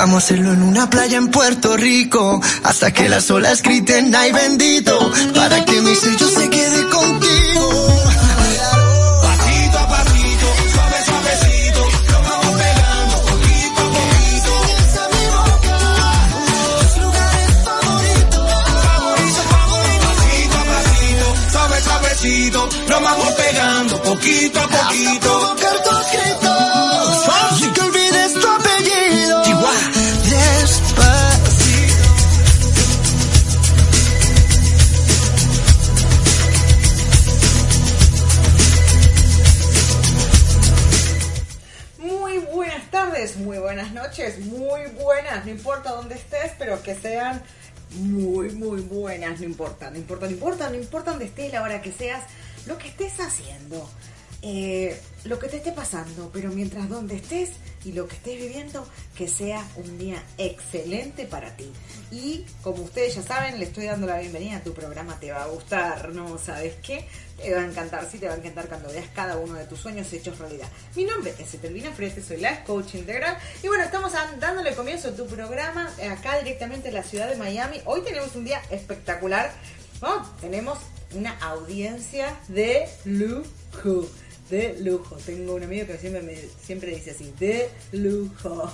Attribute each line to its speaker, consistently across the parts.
Speaker 1: Vamos a hacerlo en una playa en Puerto Rico hasta que las olas griten ay bendito para que mi sello se quede contigo.
Speaker 2: Pasito a pasito, suave, suavecito, nos vamos pegando poquito a poquito.
Speaker 1: Enseñas a mi boca tus lugares favoritos.
Speaker 2: Favorito, favorito, pasito a pasito, suave, suavecito, nos vamos pegando poquito a poquito.
Speaker 3: No importa dónde estés, pero que sean muy, muy buenas, no importa, no importa, no importa, no importa dónde estés, la hora que seas, lo que estés haciendo, eh, lo que te esté pasando, pero mientras donde estés y lo que estés viviendo, que sea un día excelente para ti. Y como ustedes ya saben, le estoy dando la bienvenida a tu programa, te va a gustar, ¿no? ¿Sabes qué? Te va a encantar, sí, te va a encantar cuando veas cada uno de tus sueños hechos realidad. Mi nombre es Etelvina Frete, soy Life Coach Integral. Y bueno, estamos dándole comienzo a tu programa eh, acá directamente en la ciudad de Miami. Hoy tenemos un día espectacular. ¿no? Tenemos una audiencia de lujo. De lujo. Tengo un amigo que siempre me siempre dice así, de lujo.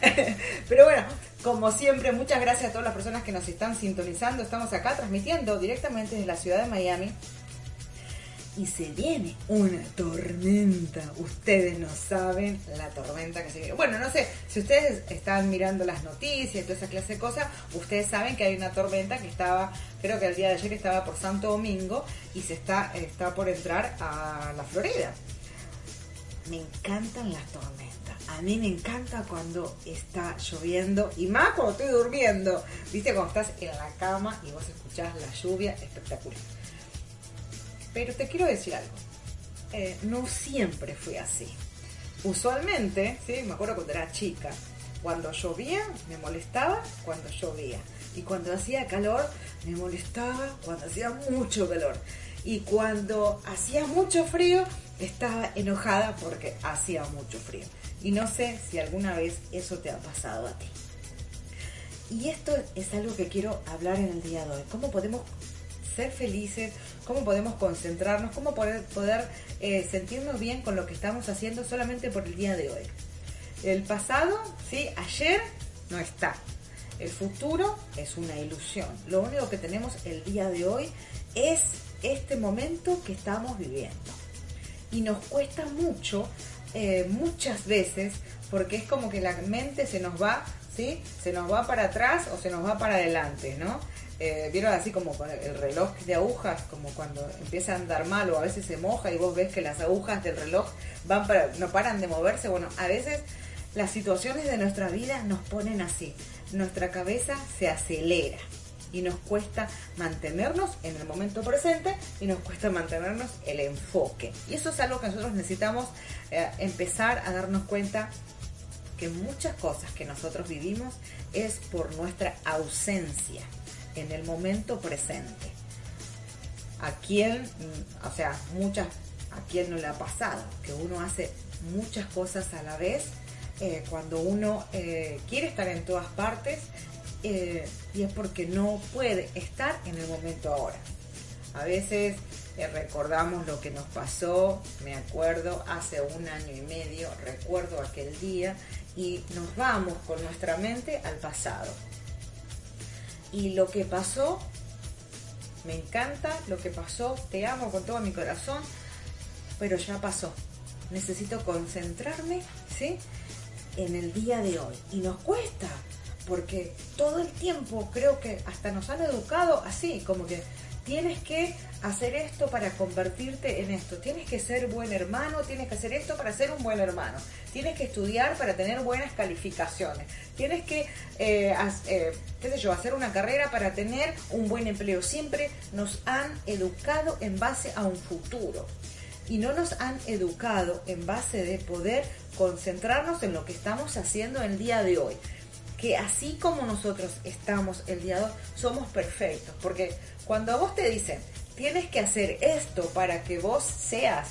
Speaker 3: Pero bueno, como siempre, muchas gracias a todas las personas que nos están sintonizando. Estamos acá transmitiendo directamente desde la ciudad de Miami. Y se viene una tormenta. Ustedes no saben la tormenta que se viene. Bueno, no sé, si ustedes están mirando las noticias y toda esa clase de cosas, ustedes saben que hay una tormenta que estaba, creo que el día de ayer estaba por Santo Domingo y se está, está por entrar a la Florida. me encantan las tormentas. A mí me encanta cuando está lloviendo y más cuando estoy durmiendo. Viste, cuando estás en la cama y vos escuchás la lluvia, espectacular. Pero te quiero decir algo. Eh, no siempre fue así. Usualmente, ¿sí? me acuerdo cuando era chica, cuando llovía me molestaba cuando llovía. Y cuando hacía calor me molestaba cuando hacía mucho calor. Y cuando hacía mucho frío estaba enojada porque hacía mucho frío. Y no sé si alguna vez eso te ha pasado a ti. Y esto es algo que quiero hablar en el día de hoy. ¿Cómo podemos ser felices? ¿Cómo podemos concentrarnos? ¿Cómo poder, eh, sentirnos bien con lo que estamos haciendo solamente por el día de hoy? El pasado, ¿sí? Ayer no está. El futuro es una ilusión. Lo único que tenemos el día de hoy es este momento que estamos viviendo. Y nos cuesta mucho, eh, muchas veces, porque es como que la mente se nos va, ¿sí? Se nos va para atrás o se nos va para adelante, ¿no? Eh, Vieron así como con el reloj de agujas, como cuando empieza a andar mal o a veces se moja y vos ves que las agujas del reloj van para, no paran de moverse. Bueno, a veces las situaciones de nuestra vida nos ponen así. Nuestra cabeza se acelera y nos cuesta mantenernos en el momento presente y nos cuesta mantenernos el enfoque. Y eso es algo que nosotros necesitamos eh, empezar a darnos cuenta que muchas cosas que nosotros vivimos es por nuestra ausencia en el momento presente. A quién, mm, o sea, muchas, a quién no le ha pasado, que uno hace muchas cosas a la vez eh, cuando uno eh, quiere estar en todas partes eh, y es porque no puede estar en el momento ahora. A veces recordamos lo que nos pasó, me acuerdo, hace un año y medio, recuerdo aquel día y nos vamos con nuestra mente al pasado. Y lo que pasó, me encanta lo que pasó, te amo con todo mi corazón, pero ya pasó. Necesito concentrarme, ¿sí? en el día de hoy. Y nos cuesta, porque todo el tiempo creo que hasta nos han educado así, como que tienes que hacer esto para convertirte en esto, tienes que ser buen hermano, tienes que hacer esto para ser un buen hermano, tienes que estudiar para tener buenas calificaciones, tienes que, eh, eh, qué sé yo, hacer una carrera para tener un buen empleo. Siempre nos han educado en base a un futuro y no nos han educado en base de poder concentrarnos en lo que estamos haciendo el día de hoy. Que así como nosotros estamos el día de hoy, somos perfectos. Porque cuando a vos te dicen, tienes que hacer esto para que vos seas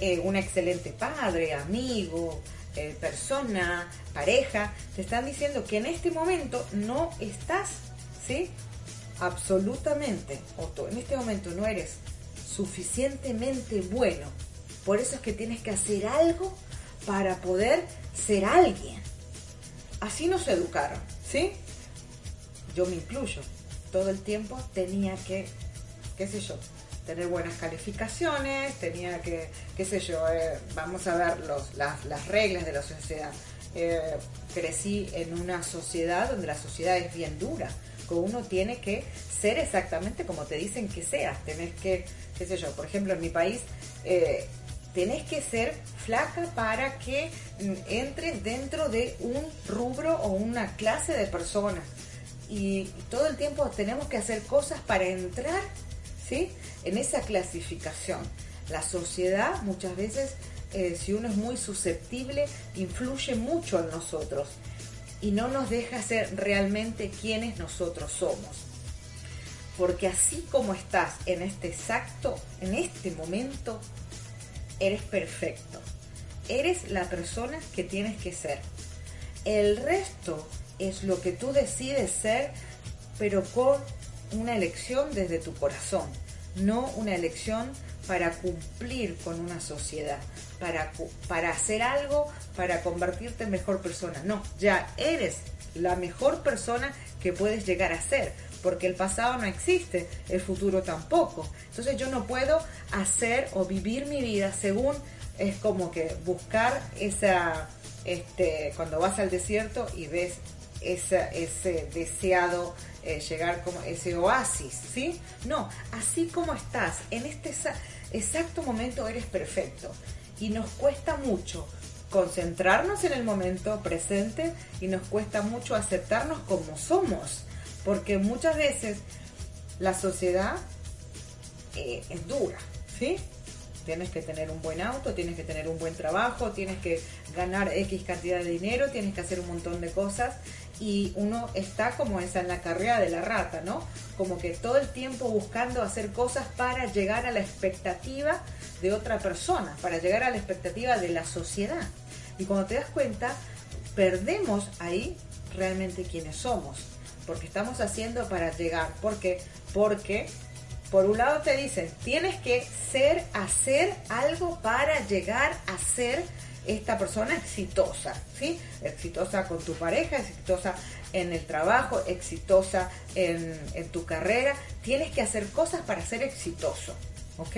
Speaker 3: eh, un excelente padre, amigo, eh, persona, pareja, te están diciendo que en este momento no estás, ¿sí? Absolutamente, o en este momento no eres suficientemente bueno. Por eso es que tienes que hacer algo para poder ser alguien. Así nos educaron, ¿sí? Yo me incluyo. Todo el tiempo tenía que, qué sé yo, tener buenas calificaciones, tenía que, qué sé yo, eh, vamos a ver los, las, reglas de la sociedad. Eh, crecí en una sociedad donde la sociedad es bien dura, que uno tiene que ser exactamente como te dicen que seas, tenés que qué sé yo, por ejemplo, en mi país, eh, tenés que ser flaca para que mm, entres dentro de un rubro o una clase de personas. Y todo el tiempo tenemos que hacer cosas para entrar ¿sí? en esa clasificación. La sociedad muchas veces, eh, si uno es muy susceptible, influye mucho en nosotros y no nos deja ser realmente quienes nosotros somos porque así como estás en este exacto, en este momento, eres perfecto. Eres la persona que tienes que ser. El resto es lo que tú decides ser, pero con una elección desde tu corazón, no una elección para cumplir con una sociedad, para, para hacer algo, para convertirte en mejor persona. No, ya eres la mejor persona que puedes llegar a ser porque el pasado no existe, el futuro tampoco. Entonces yo no puedo hacer o vivir mi vida según es como que buscar esa, este, cuando vas al desierto y ves ese deseado eh, llegar como ese oasis, ¿sí? No, así como estás, en este exacto momento eres perfecto. Y nos cuesta mucho concentrarnos en el momento presente y nos cuesta mucho aceptarnos como somos, porque muchas veces la sociedad eh, es dura, ¿sí? Tienes que tener un buen auto, tienes que tener un buen trabajo, tienes que ganar X cantidad de dinero, tienes que hacer un montón de cosas y uno está como esa en la carrera de la rata, ¿no? Como que todo el tiempo buscando hacer cosas para llegar a la expectativa de otra persona, para llegar a la expectativa de la sociedad. Y cuando te das cuenta, perdemos ahí realmente quiénes somos, porque estamos haciendo para llegar, porque porque por un lado te dicen, tienes que ser hacer algo para llegar a ser esta persona exitosa, ¿sí? Exitosa con tu pareja, exitosa en el trabajo, exitosa en, tu carrera. Tienes que hacer cosas para ser exitoso, ¿ok?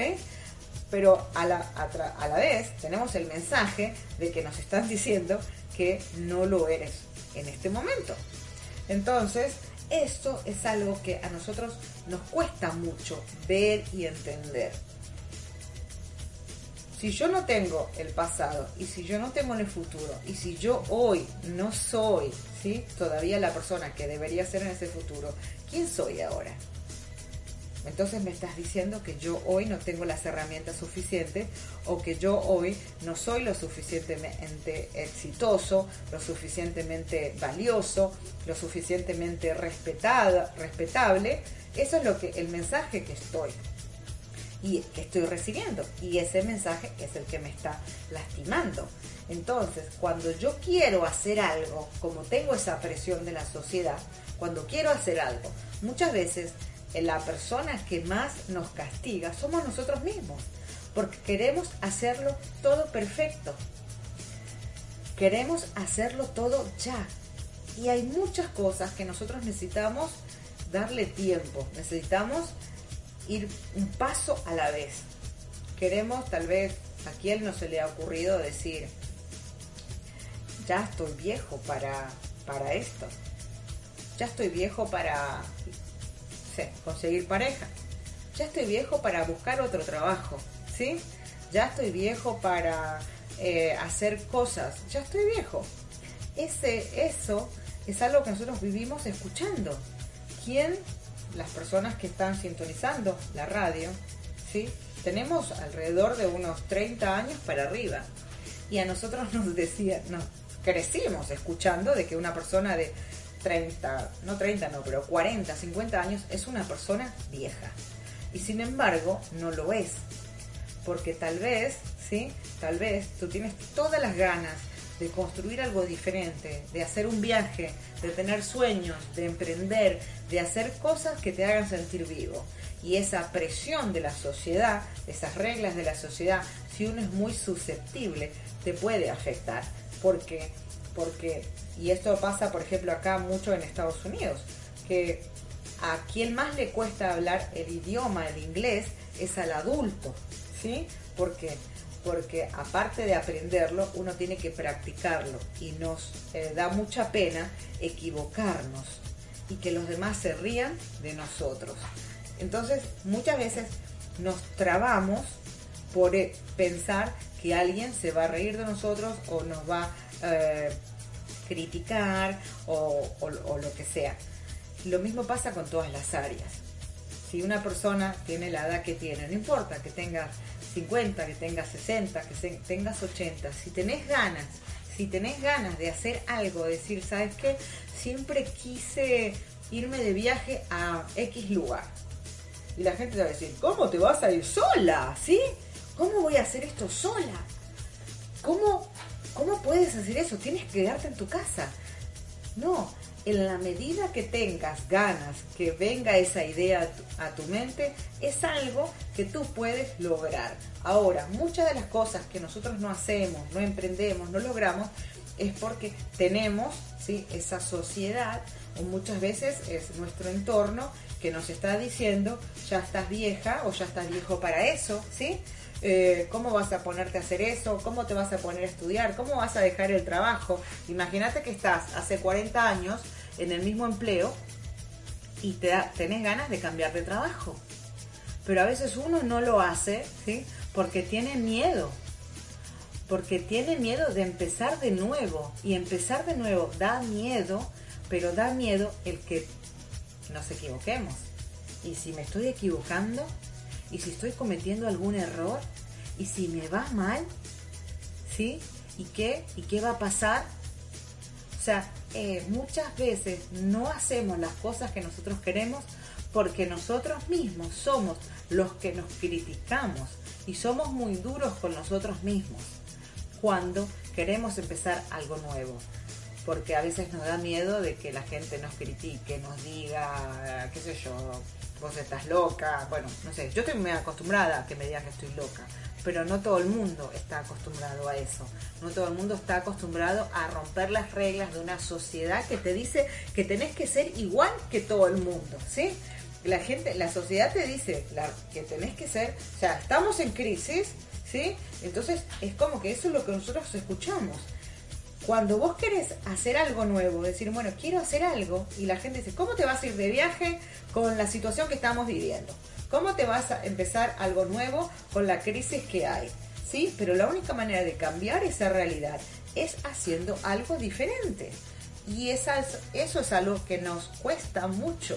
Speaker 3: Pero a la, a, la vez tenemos el mensaje de que nos están diciendo que no lo eres en este momento. Entonces, esto es algo que a nosotros nos cuesta mucho ver y entender si yo no tengo el pasado y si yo no tengo el futuro y si yo hoy no soy ¿sí? todavía la persona que debería ser en ese futuro, ¿quién soy ahora? Entonces me estás diciendo que yo hoy no tengo las herramientas suficientes o que yo hoy no soy lo suficientemente exitoso, lo suficientemente valioso, lo suficientemente respetado, respetable. Eso es lo que el mensaje que estoy y que estoy recibiendo. Y ese mensaje es el que me está lastimando. Entonces, cuando yo quiero hacer algo, como tengo esa presión de la sociedad, cuando quiero hacer algo, muchas veces la persona que más nos castiga somos nosotros mismos, porque queremos hacerlo todo perfecto. Queremos hacerlo todo ya. Y hay muchas cosas que nosotros necesitamos darle tiempo, necesitamos ir un paso a la vez. Queremos, tal vez, a quien no se le ha ocurrido decir, ya estoy viejo para, para esto, ya estoy viejo para conseguir pareja, ya estoy viejo para buscar otro trabajo, ¿sí? Ya estoy viejo para eh, hacer cosas, ya estoy viejo. Ese, eso es algo que nosotros vivimos escuchando. ¿Quién las personas que están sintonizando la radio, ¿sí? tenemos alrededor de unos 30 años para arriba. Y a nosotros nos decía, no, crecimos escuchando de que una persona de 30, no 30, no, pero 40, 50 años es una persona vieja. Y sin embargo, no lo es. Porque tal vez, ¿sí? Tal vez tú tienes todas las ganas de construir algo diferente, de hacer un viaje, de tener sueños, de emprender, de hacer cosas que te hagan sentir vivo. Y esa presión de la sociedad, esas reglas de la sociedad, si uno es muy susceptible, te puede afectar. Porque, porque, y esto pasa, por ejemplo, acá mucho en Estados Unidos, que a quien más le cuesta hablar el idioma, el inglés, es al adulto, ¿sí? Porque porque aparte de aprenderlo, uno tiene que practicarlo y nos eh, da mucha pena equivocarnos y que los demás se rían de nosotros. Entonces, muchas veces nos trabamos por eh, pensar que alguien se va a reír de nosotros o nos va eh, criticar o lo que sea. Lo mismo pasa con todas las áreas. Si una persona tiene la edad que tiene, no importa que tenga 50, que tengas 60, que tengas 80, si tenés ganas, si tenés ganas de hacer algo, decir, ¿sabes qué? Siempre quise irme de viaje a X lugar. Y la gente te va a decir, ¿cómo te vas a ir sola? ¿Sí? ¿Cómo voy a hacer esto sola? ¿Cómo, cómo puedes hacer eso? Tienes que quedarte en tu casa. No, en la medida que tengas ganas que venga esa idea a tu, mente, es algo que tú puedes lograr. Ahora, muchas de las cosas que nosotros no hacemos, no emprendemos, no logramos, es porque tenemos ¿sí? esa sociedad, o muchas veces es nuestro entorno que nos está diciendo, ya estás vieja o ya estás viejo para eso, ¿sí? Eh, ¿Cómo vas a ponerte a hacer eso? ¿Cómo te vas a poner a estudiar? ¿Cómo vas a dejar el trabajo? Imagínate que estás hace 40 años en el mismo empleo y te tenés ganas de cambiar de trabajo. Pero a veces uno no lo hace, ¿sí? Porque tiene miedo. porque tiene miedo de empezar de nuevo. Y empezar de nuevo da miedo, pero da miedo el que nos equivoquemos. Y si me estoy equivocando, y si estoy cometiendo algún error, y si me va mal, ¿sí? ¿Y qué? ¿Y qué va a pasar? O sea, eh, muchas veces no hacemos las cosas que nosotros queremos porque nosotros mismos somos los que nos criticamos y somos muy duros con nosotros mismos cuando queremos empezar algo nuevo. Porque a veces nos da miedo de que la gente nos critique, nos diga, qué sé yo, vos estás loca. Bueno, no sé, yo estoy muy acostumbrada a que me digan que estoy loca, pero no todo el mundo está acostumbrado a eso. No todo el mundo está acostumbrado a romper las reglas de una sociedad que te dice que tenés que ser igual que todo el mundo, ¿sí? La gente, la sociedad te dice que tenés que ser, o sea, estamos en crisis, ¿sí? Entonces es como que eso es lo que nosotros escuchamos. Cuando vos querés hacer algo nuevo, decir, bueno, quiero hacer algo, y la gente dice, ¿cómo te vas a ir de viaje con la situación que estamos viviendo? ¿Cómo te vas a empezar algo nuevo con la crisis que hay? ¿Sí? Pero la única manera de cambiar esa realidad es haciendo algo diferente. Y eso es algo que nos cuesta mucho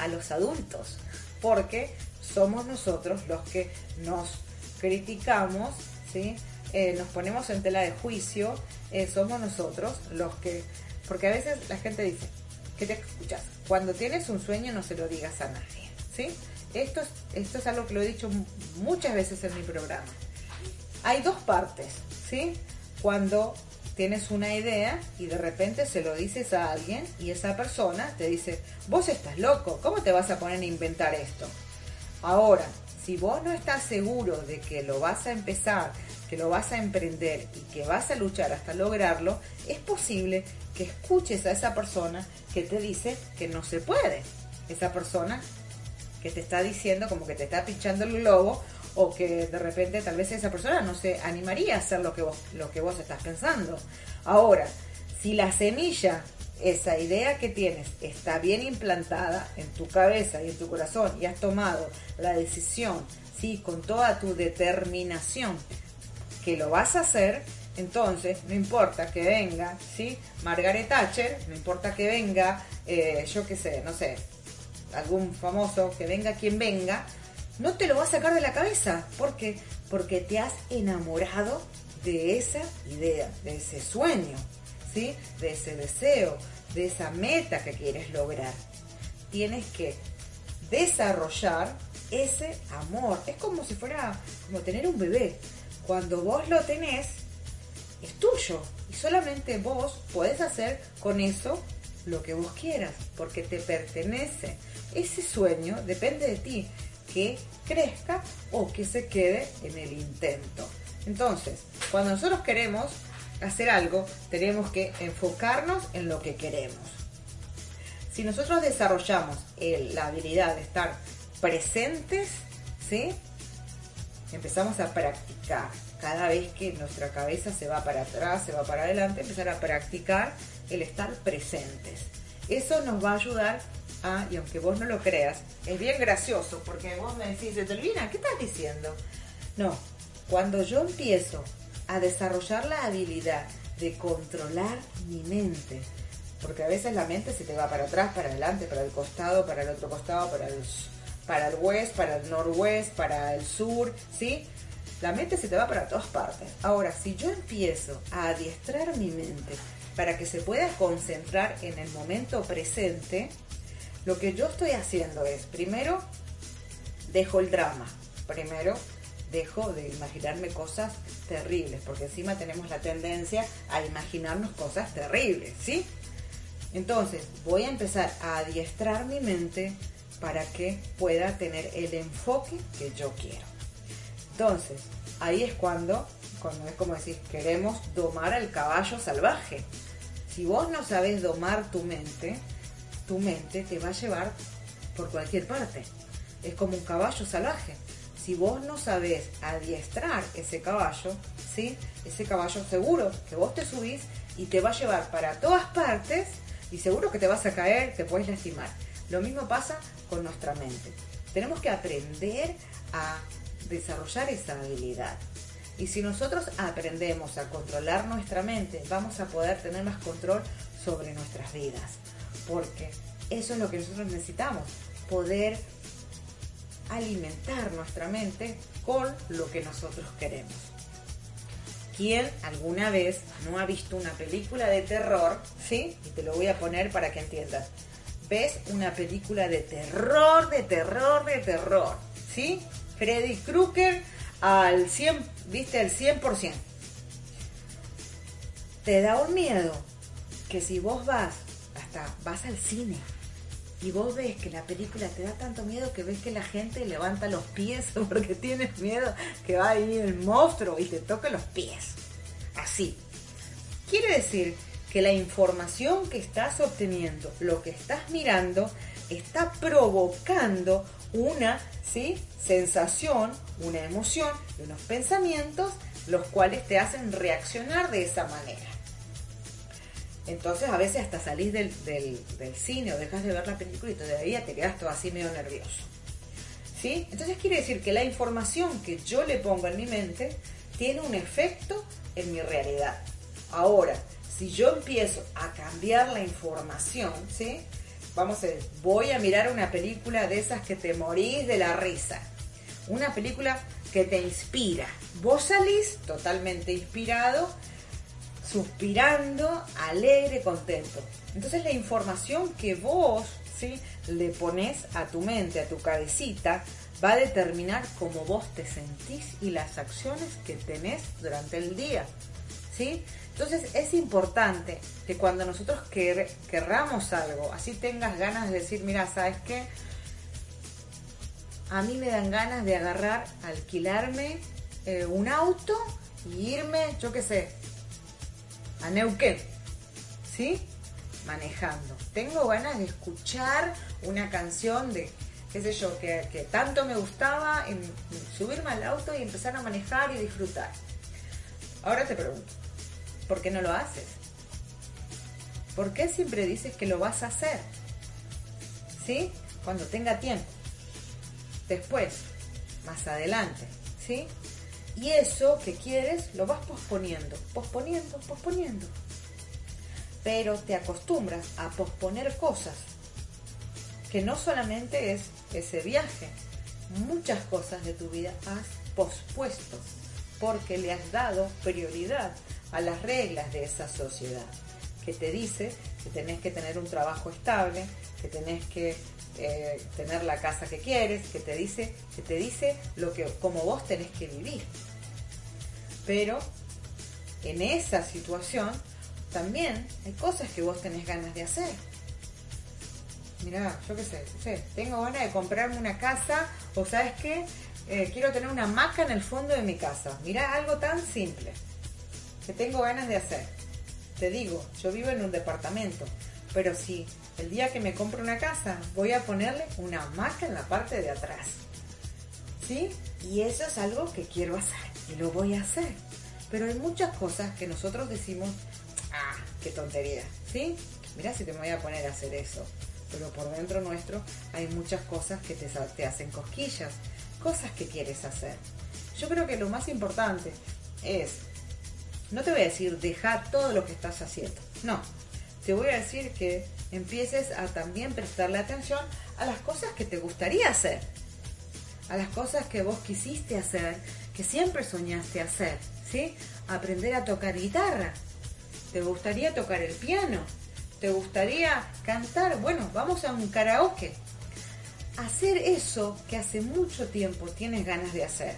Speaker 3: a los adultos, porque somos nosotros los que nos criticamos, ¿sí? Eh, nos ponemos en tela de juicio, eh, somos nosotros los que, porque a veces la gente dice, que te escuchas? Cuando tienes un sueño no se lo digas a nadie, ¿sí? Esto es, esto es algo que lo he dicho muchas veces en mi programa. Hay dos partes, ¿sí? Cuando tienes una idea y de repente se lo dices a alguien y esa persona te dice, vos estás loco, ¿cómo te vas a poner a inventar esto? Ahora, si vos no estás seguro de que lo vas a empezar, que lo vas a emprender y que vas a luchar hasta lograrlo, es posible que escuches a esa persona que te dice que no se puede. Esa persona que te está diciendo como que te está pinchando el globo o que de repente tal vez esa persona no se animaría a hacer lo que vos, lo que vos estás pensando. Ahora, si la semilla, esa idea que tienes, está bien implantada en tu cabeza y en tu corazón y has tomado la decisión, sí, con toda tu determinación que lo vas a hacer, entonces no importa que venga, ¿sí? Margaret Thatcher, no importa que venga, eh, yo qué sé, no sé, algún famoso, que venga quien venga, no te lo va a sacar de la cabeza. ¿Por qué? Porque te has enamorado de esa idea, de ese sueño, ¿sí? De ese deseo, de esa meta que quieres lograr. Tienes que desarrollar ese amor. Es como si fuera como tener un bebé. Cuando vos lo tenés, es tuyo. Y solamente vos podés hacer con eso lo que vos quieras, porque te pertenece. Ese sueño depende de ti, que crezca o que se quede en el intento. Entonces, cuando nosotros queremos hacer algo, tenemos que enfocarnos en lo que queremos. Si nosotros desarrollamos la habilidad de estar presentes, ¿sí? Empezamos a practicar. Cada vez que nuestra cabeza se va para atrás, se va para adelante, empezar a practicar el estar presentes. Eso nos va a ayudar a, y aunque vos no lo creas, es bien gracioso, porque vos me decís, Delvina, ¿qué estás diciendo? No, cuando yo empiezo a desarrollar la habilidad de controlar mi mente, porque a veces la mente se te va para atrás, para adelante, para el costado, para el otro costado, para el, para el west, para el norwest, para el sur, ¿sí? La mente se te va para todas partes. Ahora, si yo empiezo a adiestrar mi mente para que se pueda concentrar en el momento presente, lo que yo estoy haciendo es, primero, dejo el drama, primero, dejo de imaginarme cosas terribles, porque encima tenemos la tendencia a imaginarnos cosas terribles, ¿sí? Entonces, voy a empezar a adiestrar mi mente para que pueda tener el enfoque que yo quiero. Entonces, ahí es cuando, cuando es como decir, queremos domar al caballo salvaje. Si vos no sabes domar tu mente, tu mente te va a llevar por cualquier parte. Es como un caballo salvaje. Si vos no sabés adiestrar ese caballo, ¿sí? ese caballo seguro que vos te subís y te va a llevar para todas partes y seguro que te vas a caer, te puedes lastimar. Lo mismo pasa con nuestra mente. Tenemos que aprender a desarrollar esa habilidad. Y si nosotros aprendemos a controlar nuestra mente, vamos a poder tener más control sobre nuestras vidas. Porque eso es lo que nosotros necesitamos, poder alimentar nuestra mente con lo que nosotros queremos. ¿Quién alguna vez no ha visto una película de terror? ¿Sí? Y te lo voy a poner para que entiendas. Ves una película de terror, de terror, de terror. ¿Sí? Freddy Krueger al 100, viste, al 100%. Te da un miedo que si vos vas, hasta vas al cine, y vos ves que la película te da tanto miedo que ves que la gente levanta los pies porque tienes miedo que va a ir el monstruo y te toque los pies. Así. Quiere decir que la información que estás obteniendo, lo que estás mirando, está provocando una ¿sí? sensación, una emoción unos pensamientos los cuales te hacen reaccionar de esa manera. Entonces a veces hasta salís del, cine o dejas de ver la película y todavía te quedas todo así medio nervioso. ¿Sí? Entonces quiere decir que la información que yo le pongo en mi mente tiene un efecto en mi realidad. Ahora, si yo empiezo a cambiar la información, ¿sí? Vamos a ver, voy a mirar una película de esas que te morís de la risa. Una película que te inspira. Vos salís totalmente inspirado suspirando, alegre, contento. Entonces la información que vos ¿sí? le pones a tu mente, a tu cabecita, va a determinar cómo vos te sentís y las acciones que tenés durante el día. ¿sí? Entonces es importante que cuando nosotros querramos algo, así tengas ganas de decir, mira, ¿sabes qué? A mí me dan ganas de agarrar, alquilarme eh, un auto y irme, yo qué sé, a Neuquén, ¿sí? Manejando. Tengo ganas de escuchar una canción de, qué sé yo, que, tanto me gustaba, subirme al auto y empezar a manejar y disfrutar. Ahora te pregunto, ¿por qué no lo haces? ¿Por qué siempre dices que lo vas a hacer? ¿Sí? Cuando tenga tiempo. Después, más adelante, ¿sí? Y eso que quieres lo vas posponiendo, posponiendo, posponiendo. Pero te acostumbras a posponer cosas, que no solamente es ese viaje, muchas cosas de tu vida has pospuesto porque le has dado prioridad a las reglas de esa sociedad, que te dice que tenés que tener un trabajo estable, que tenés que eh, tener la casa que quieres, que te dice, que te dice lo que, como vos tenés que vivir. Pero en esa situación también hay cosas que vos tenés ganas de hacer. Mirá, yo qué sé, tengo ganas de comprarme una casa o sabes qué, eh, quiero tener una hamaca en el fondo de mi casa. Mirá, algo tan simple que tengo ganas de hacer. Te digo, yo vivo en un departamento, pero si el día que me compro una casa voy a ponerle una hamaca en la parte de atrás. ¿Sí? Y eso es algo que quiero hacer y lo voy a hacer. Pero hay muchas cosas que nosotros decimos, ah, qué tontería, ¿sí? Mira si te voy a poner a hacer eso. Pero por dentro nuestro hay muchas cosas que te, te hacen cosquillas, cosas que quieres hacer. Yo creo que lo más importante es, no te voy a decir deja todo lo que estás haciendo, no, te voy a decir que empieces a también prestarle atención a las cosas que te gustaría hacer, a las cosas que vos quisiste hacer, que siempre soñaste hacer, ¿sí? Aprender a tocar guitarra. ¿Te gustaría tocar el piano? ¿Te gustaría cantar? Bueno, vamos a un karaoke. Hacer eso que hace mucho tiempo tienes ganas de hacer.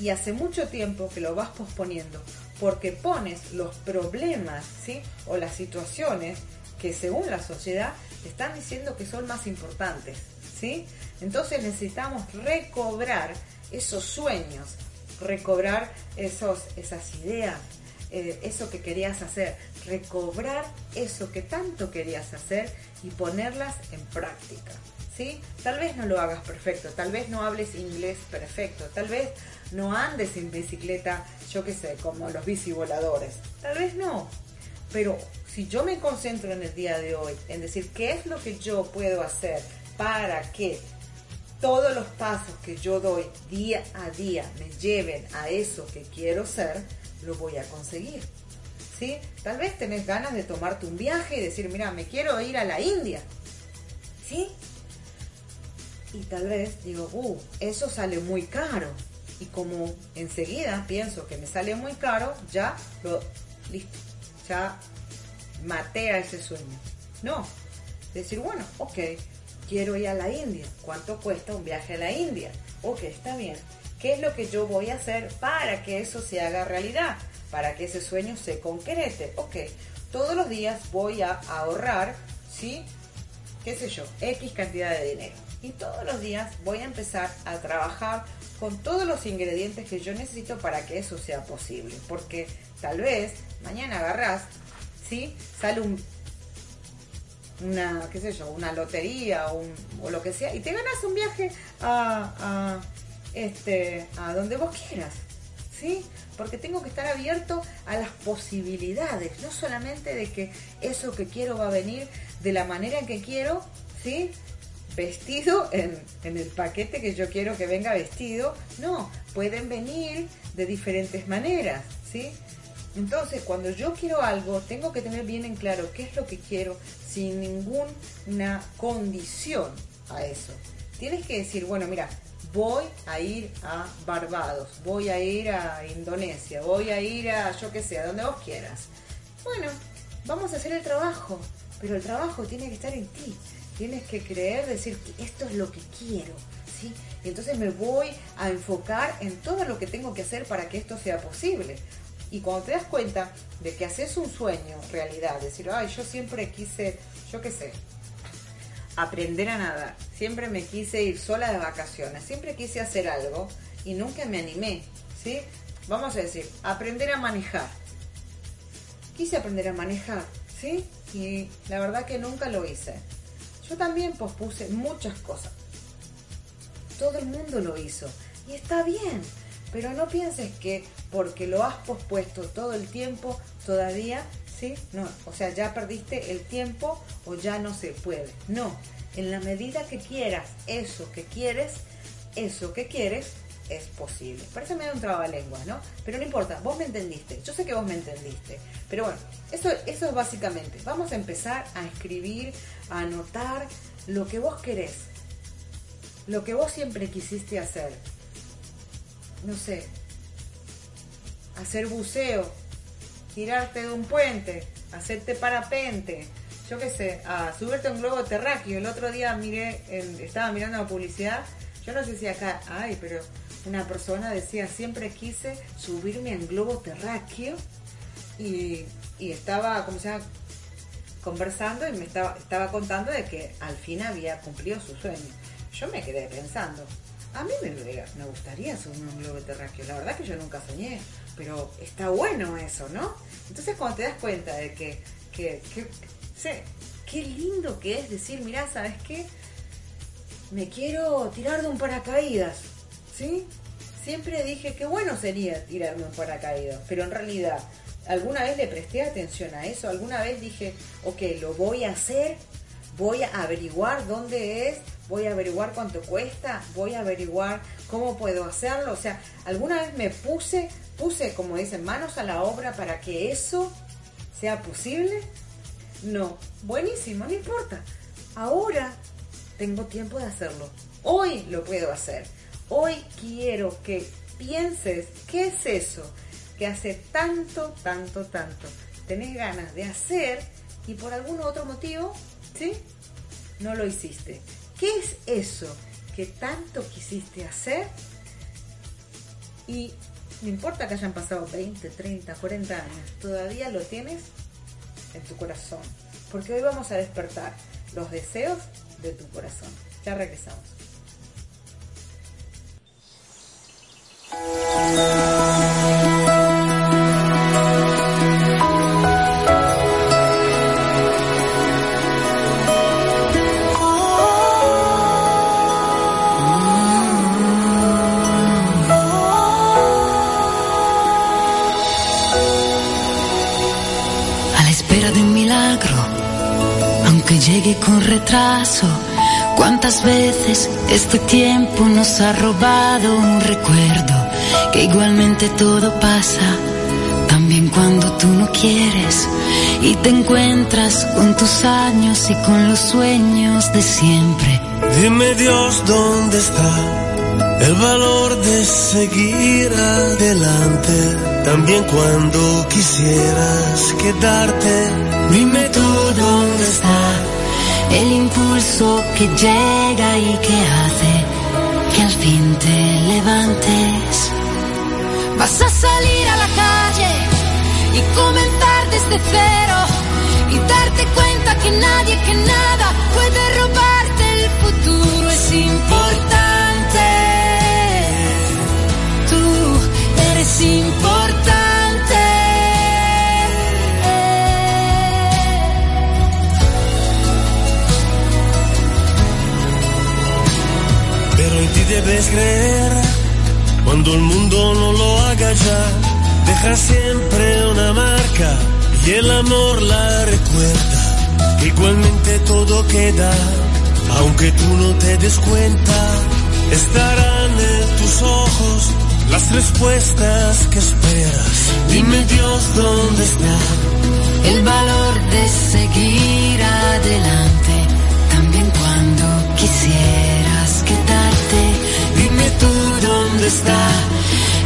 Speaker 3: Y hace mucho tiempo que lo vas posponiendo. Porque pones los problemas, ¿sí? O las situaciones que según la sociedad están diciendo que son más importantes, ¿sí? Entonces necesitamos recobrar esos sueños, recobrar esos, esas ideas, eh, eso que querías hacer, recobrar eso que tanto querías hacer y ponerlas en práctica. ¿sí? Tal vez no lo hagas perfecto, tal vez no hables inglés perfecto, tal vez no andes en bicicleta, yo qué sé, como los bicivoladores, tal vez no. Pero si yo me concentro en el día de hoy en decir qué es lo que yo puedo hacer para que todos los pasos que yo doy día a día me lleven a eso que quiero ser, lo voy a conseguir. ¿Sí? Tal vez tenés ganas de tomarte un viaje y decir, mira, me quiero ir a la India. ¿Sí? Y tal vez digo, uh, eso sale muy caro. Y como enseguida pienso que me sale muy caro, ya lo, listo, ya maté a ese sueño. No, decir, bueno, ok, quiero ir a la India. ¿Cuánto cuesta un viaje a la India? Ok, está bien. ¿Qué es lo que yo voy a hacer para que eso se haga realidad? Para que ese sueño se concrete. Ok, todos los días voy a ahorrar, ¿sí? ¿Qué sé yo? X cantidad de dinero. Y todos los días voy a empezar a trabajar con todos los ingredientes que yo necesito para que eso sea posible. Porque tal vez mañana agarras, ¿sí? Sale un una, qué sé yo, una lotería o, lo que sea, y te ganas un viaje a, este, a donde vos quieras, ¿sí? Porque tengo que estar abierto a las posibilidades, no solamente de que eso que quiero va a venir de la manera en que quiero, ¿sí? Vestido en, el paquete que yo quiero que venga vestido, no, pueden venir de diferentes maneras, ¿sí? Entonces, cuando yo quiero algo, tengo que tener bien en claro qué es lo que quiero sin ninguna condición a eso. Tienes que decir, bueno, mira, voy a ir a Barbados, voy a ir a Indonesia, voy a ir a, yo qué sé, a donde vos quieras. Bueno, vamos a hacer el trabajo, pero el trabajo tiene que estar en ti. Tienes que creer, decir que esto es lo que quiero, ¿sí? Y entonces me voy a enfocar en todo lo que tengo que hacer para que esto sea posible. Y cuando te das cuenta de que haces un sueño realidad, decir, ay, yo siempre quise, yo qué sé, aprender a nadar, siempre me quise ir sola de vacaciones, siempre quise hacer algo y nunca me animé, ¿sí? Vamos a decir, aprender a manejar. Quise aprender a manejar, ¿sí? Y la verdad que nunca lo hice. Yo también pospuse muchas cosas. Todo el mundo lo hizo. Y está bien. Pero no pienses que porque lo has pospuesto todo el tiempo, todavía, ¿sí? No, o sea, ya perdiste el tiempo o ya no se puede. No, en la medida que quieras eso que quieres, eso que quieres es posible. Parece medio un trabalenguas, ¿no? Pero no importa, vos me entendiste. Yo sé que vos me entendiste. Pero bueno, eso, eso es básicamente. Vamos a empezar a escribir, anotar lo que vos querés. Lo que vos siempre quisiste hacer no sé, hacer buceo, tirarte de un puente, hacerte parapente, yo qué sé, a subirte a un globo terráqueo. El otro día miré, estaba mirando la publicidad, yo no sé si acá, ay, pero una persona decía, siempre quise subirme en globo terráqueo y, y estaba, como se llama? Conversando y me estaba, estaba contando de que al fin había cumplido su sueño. Yo me quedé pensando, a mí me, me gustaría subir un globo terráqueo. La verdad que yo nunca soñé, pero está bueno eso, ¿no? Entonces cuando te das cuenta de que, que, sé, qué lindo que es decir, mirá, ¿sabes qué? Me quiero tirar de un paracaídas, ¿sí? Siempre dije que bueno sería tirarme un paracaídas, pero en realidad, ¿alguna vez le presté atención a eso? ¿Alguna vez dije, ok, lo voy a hacer? voy a averiguar dónde es, voy a averiguar cuánto cuesta, voy a averiguar cómo puedo hacerlo. O sea, alguna vez me puse, puse, como dicen, manos a la obra para que eso sea posible. No, buenísimo, no importa. Ahora tengo tiempo de hacerlo. Hoy lo puedo hacer. Hoy quiero que pienses qué es eso que hace tanto, tanto, tanto tenés ganas de hacer y por algún otro motivo ¿sí? No lo hiciste. ¿Qué es eso que tanto quisiste hacer? Y no importa que hayan pasado 20, 30, 40 años, todavía lo tienes en tu corazón. Porque hoy vamos a despertar los deseos de tu corazón. Ya regresamos.
Speaker 4: Llegue con retraso ¿Cuántas veces este tiempo nos ha robado un recuerdo? Que igualmente todo pasa, cuando tú no quieres y te encuentras con tus años y con los sueños de siempre.
Speaker 5: Dime Dios dónde está el valor de seguir adelante, también cuando quisieras quedarte.
Speaker 4: Dime tú dónde está el impulso que llega y que hace que al fin te levantes. Vas a salir a la calle y comenzar desde cero y darte cuenta que nadie, que nada puede robarte el futuro. Es importante. Tú eres importante.
Speaker 5: Pero en ti debes creer cuando el mundo no lo haga ya. Deja siempre una marca y el amor la recuerda. Igualmente todo queda, aunque tú no te des cuenta. Estarán en tus ojos las respuestas que esperas. Dime Dios dónde está.
Speaker 4: El valor de seguir adelante, también cuando quisieras quedarte. Dime tú dónde está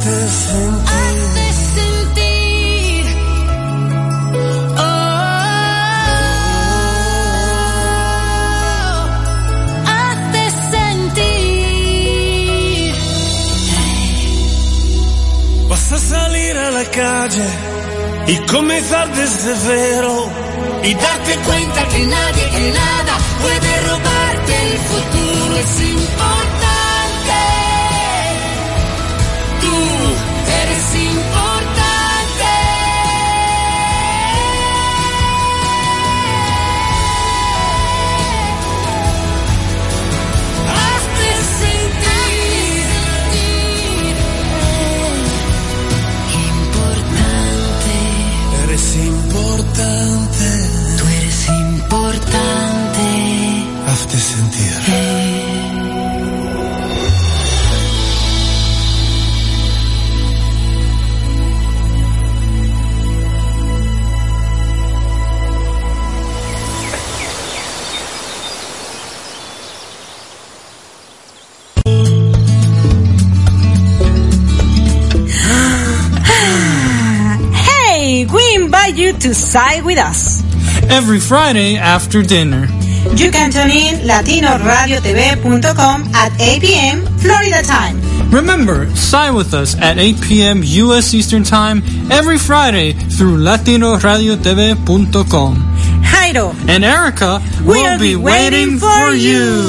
Speaker 5: Hazte sentir.
Speaker 4: Hazte sentir. Oh, hazte sentir.
Speaker 5: Vas a salir a la calle y comenzar desde cero y darte cuenta
Speaker 4: que nadie, que nada puede robarte el futuro. Es importante.
Speaker 6: Side with us.
Speaker 7: Every Friday after dinner.
Speaker 6: You can tune in latinoradiotv.com at 8 p.m. Florida time.
Speaker 7: Remember, sign with us at 8 p.m. U.S. Eastern Time every Friday through latinoradiotv.com.
Speaker 6: Jairo,
Speaker 7: And Erica will
Speaker 6: We'll
Speaker 7: be
Speaker 6: be
Speaker 7: waiting
Speaker 6: waiting
Speaker 7: for
Speaker 6: for
Speaker 7: you.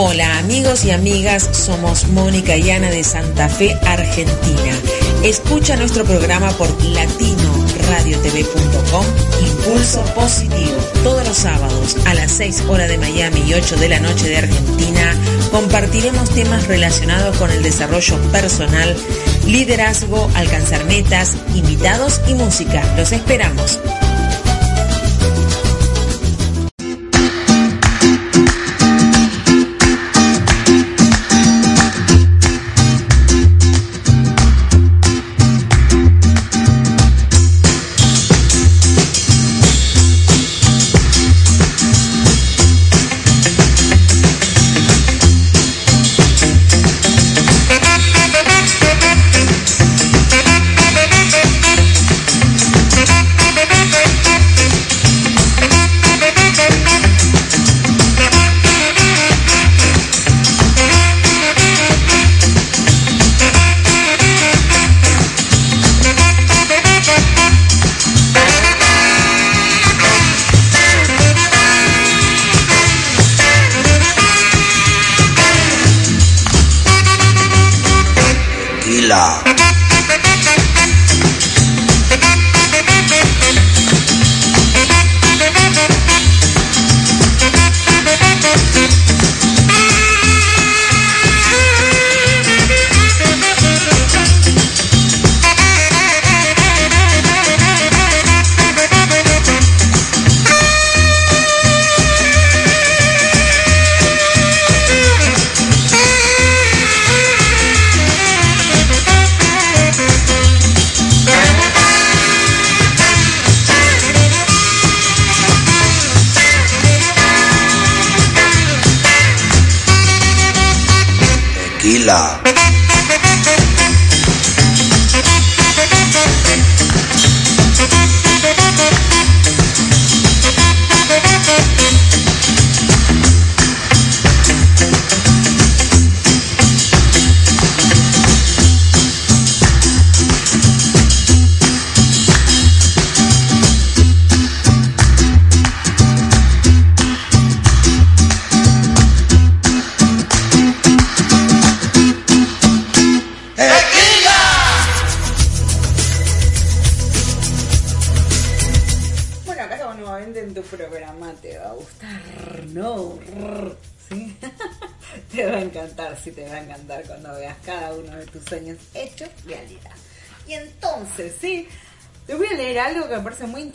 Speaker 8: Hola amigos y amigas, somos Mónica y Ana de Santa Fe, Argentina. Escucha nuestro programa por latinoradiotv.com Impulso Positivo. Todos los sábados a las 6 horas de Miami y 8 de la noche de Argentina compartiremos temas relacionados con el desarrollo personal, liderazgo, alcanzar metas, invitados y música. Los esperamos.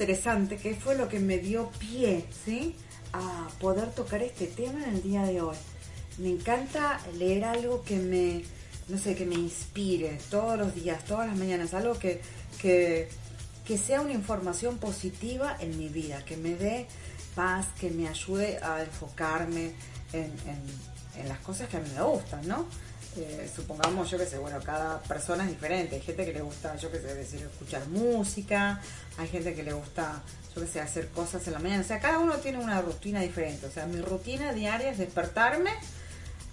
Speaker 3: Interesante, que fue lo que me dio pie, ¿sí? A poder tocar este tema en el día de hoy. Me encanta leer algo que me, no sé, que me inspire todos los días, todas las mañanas, algo que, que, que sea una información positiva en mi vida, que me dé paz, que me ayude a enfocarme en, en- en las cosas que a mí me gustan, ¿no? Eh, supongamos, yo que sé, bueno, cada persona es diferente. Hay gente que le gusta, yo que sé, decir, escuchar música, hay gente que le gusta, yo que sé, hacer cosas en la mañana. O sea, cada uno tiene una rutina diferente. O sea, mi rutina diaria es despertarme,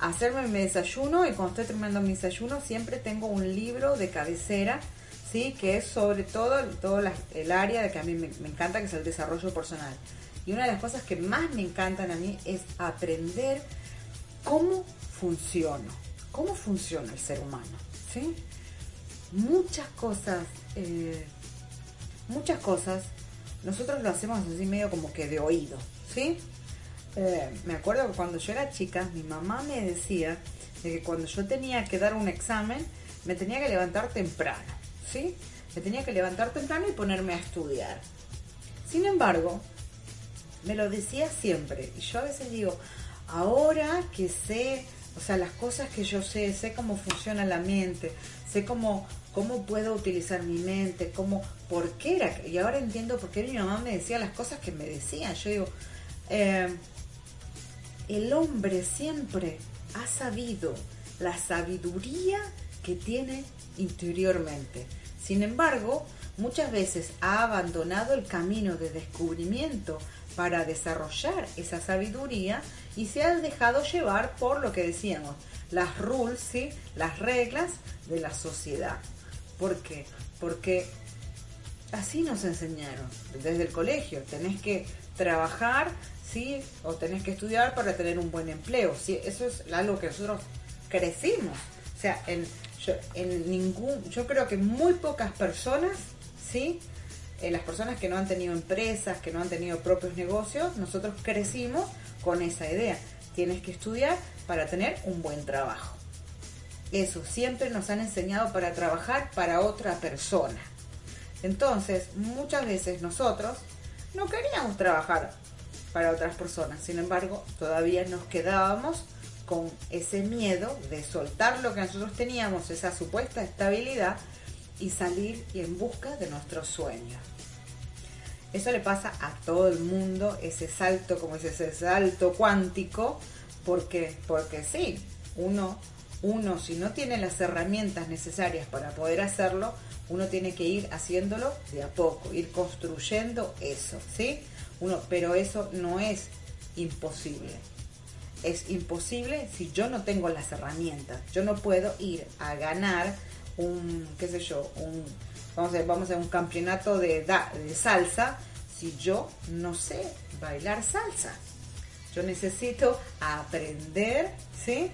Speaker 3: hacerme mi desayuno y cuando estoy terminando mi desayuno siempre tengo un libro de cabecera, ¿sí? Que es sobre todo, todo el área de que a mí me, me encanta, que es el desarrollo personal. Y una de las cosas que más me encantan a mí es aprender cómo funciono, cómo funciona el ser humano, ¿sí? Muchas cosas, eh, muchas cosas, nosotros lo hacemos así medio como que de oído, ¿sí? Eh, me acuerdo que cuando yo era chica, mi mamá me decía de que cuando yo tenía que dar un examen, me tenía que levantar temprano, ¿sí? Me tenía que levantar temprano y ponerme a estudiar. Sin embargo, me lo decía siempre. Y yo a veces digo, ahora que sé, o sea, las cosas que yo sé, sé cómo funciona la mente, sé cómo, cómo puedo utilizar mi mente, cómo, por qué era. Y ahora entiendo por qué mi mamá me decía las cosas que me decía. Yo digo, eh, el hombre siempre ha sabido la sabiduría que tiene interiormente. Sin embargo, muchas veces ha abandonado el camino de descubrimiento para desarrollar esa sabiduría y se ha dejado llevar por lo que decíamos, las rules, ¿sí? las reglas de la sociedad. ¿Por qué? Porque así nos enseñaron desde el colegio. Tenés que trabajar, ¿sí? O tenés que estudiar para tener un buen empleo. ¿sí? Eso es algo que nosotros crecimos. O sea, en, yo, en ningún, yo creo que muy pocas personas, ¿sí? Eh, las personas que no han tenido empresas, que no han tenido propios negocios, nosotros crecimos con esa idea. Tienes que estudiar para tener un buen trabajo. Eso, siempre nos han enseñado para trabajar para otra persona. Entonces, muchas veces nosotros no queríamos trabajar para otras personas, sin embargo, todavía nos quedábamos con ese miedo de soltar lo que nosotros teníamos, esa supuesta estabilidad, y salir y en busca de nuestros sueños. Eso le pasa a todo el mundo, ese salto, como es ese salto cuántico, porque, porque sí, uno, uno si no tiene las herramientas necesarias para poder hacerlo, uno tiene que ir haciéndolo de a poco, ir construyendo eso, ¿sí? Uno, pero eso no es imposible. Es imposible si yo no tengo las herramientas. Yo no puedo ir a ganar un, qué sé yo, un, vamos a ver, vamos a un campeonato de, de salsa si yo no sé bailar salsa. Yo necesito aprender, ¿sí?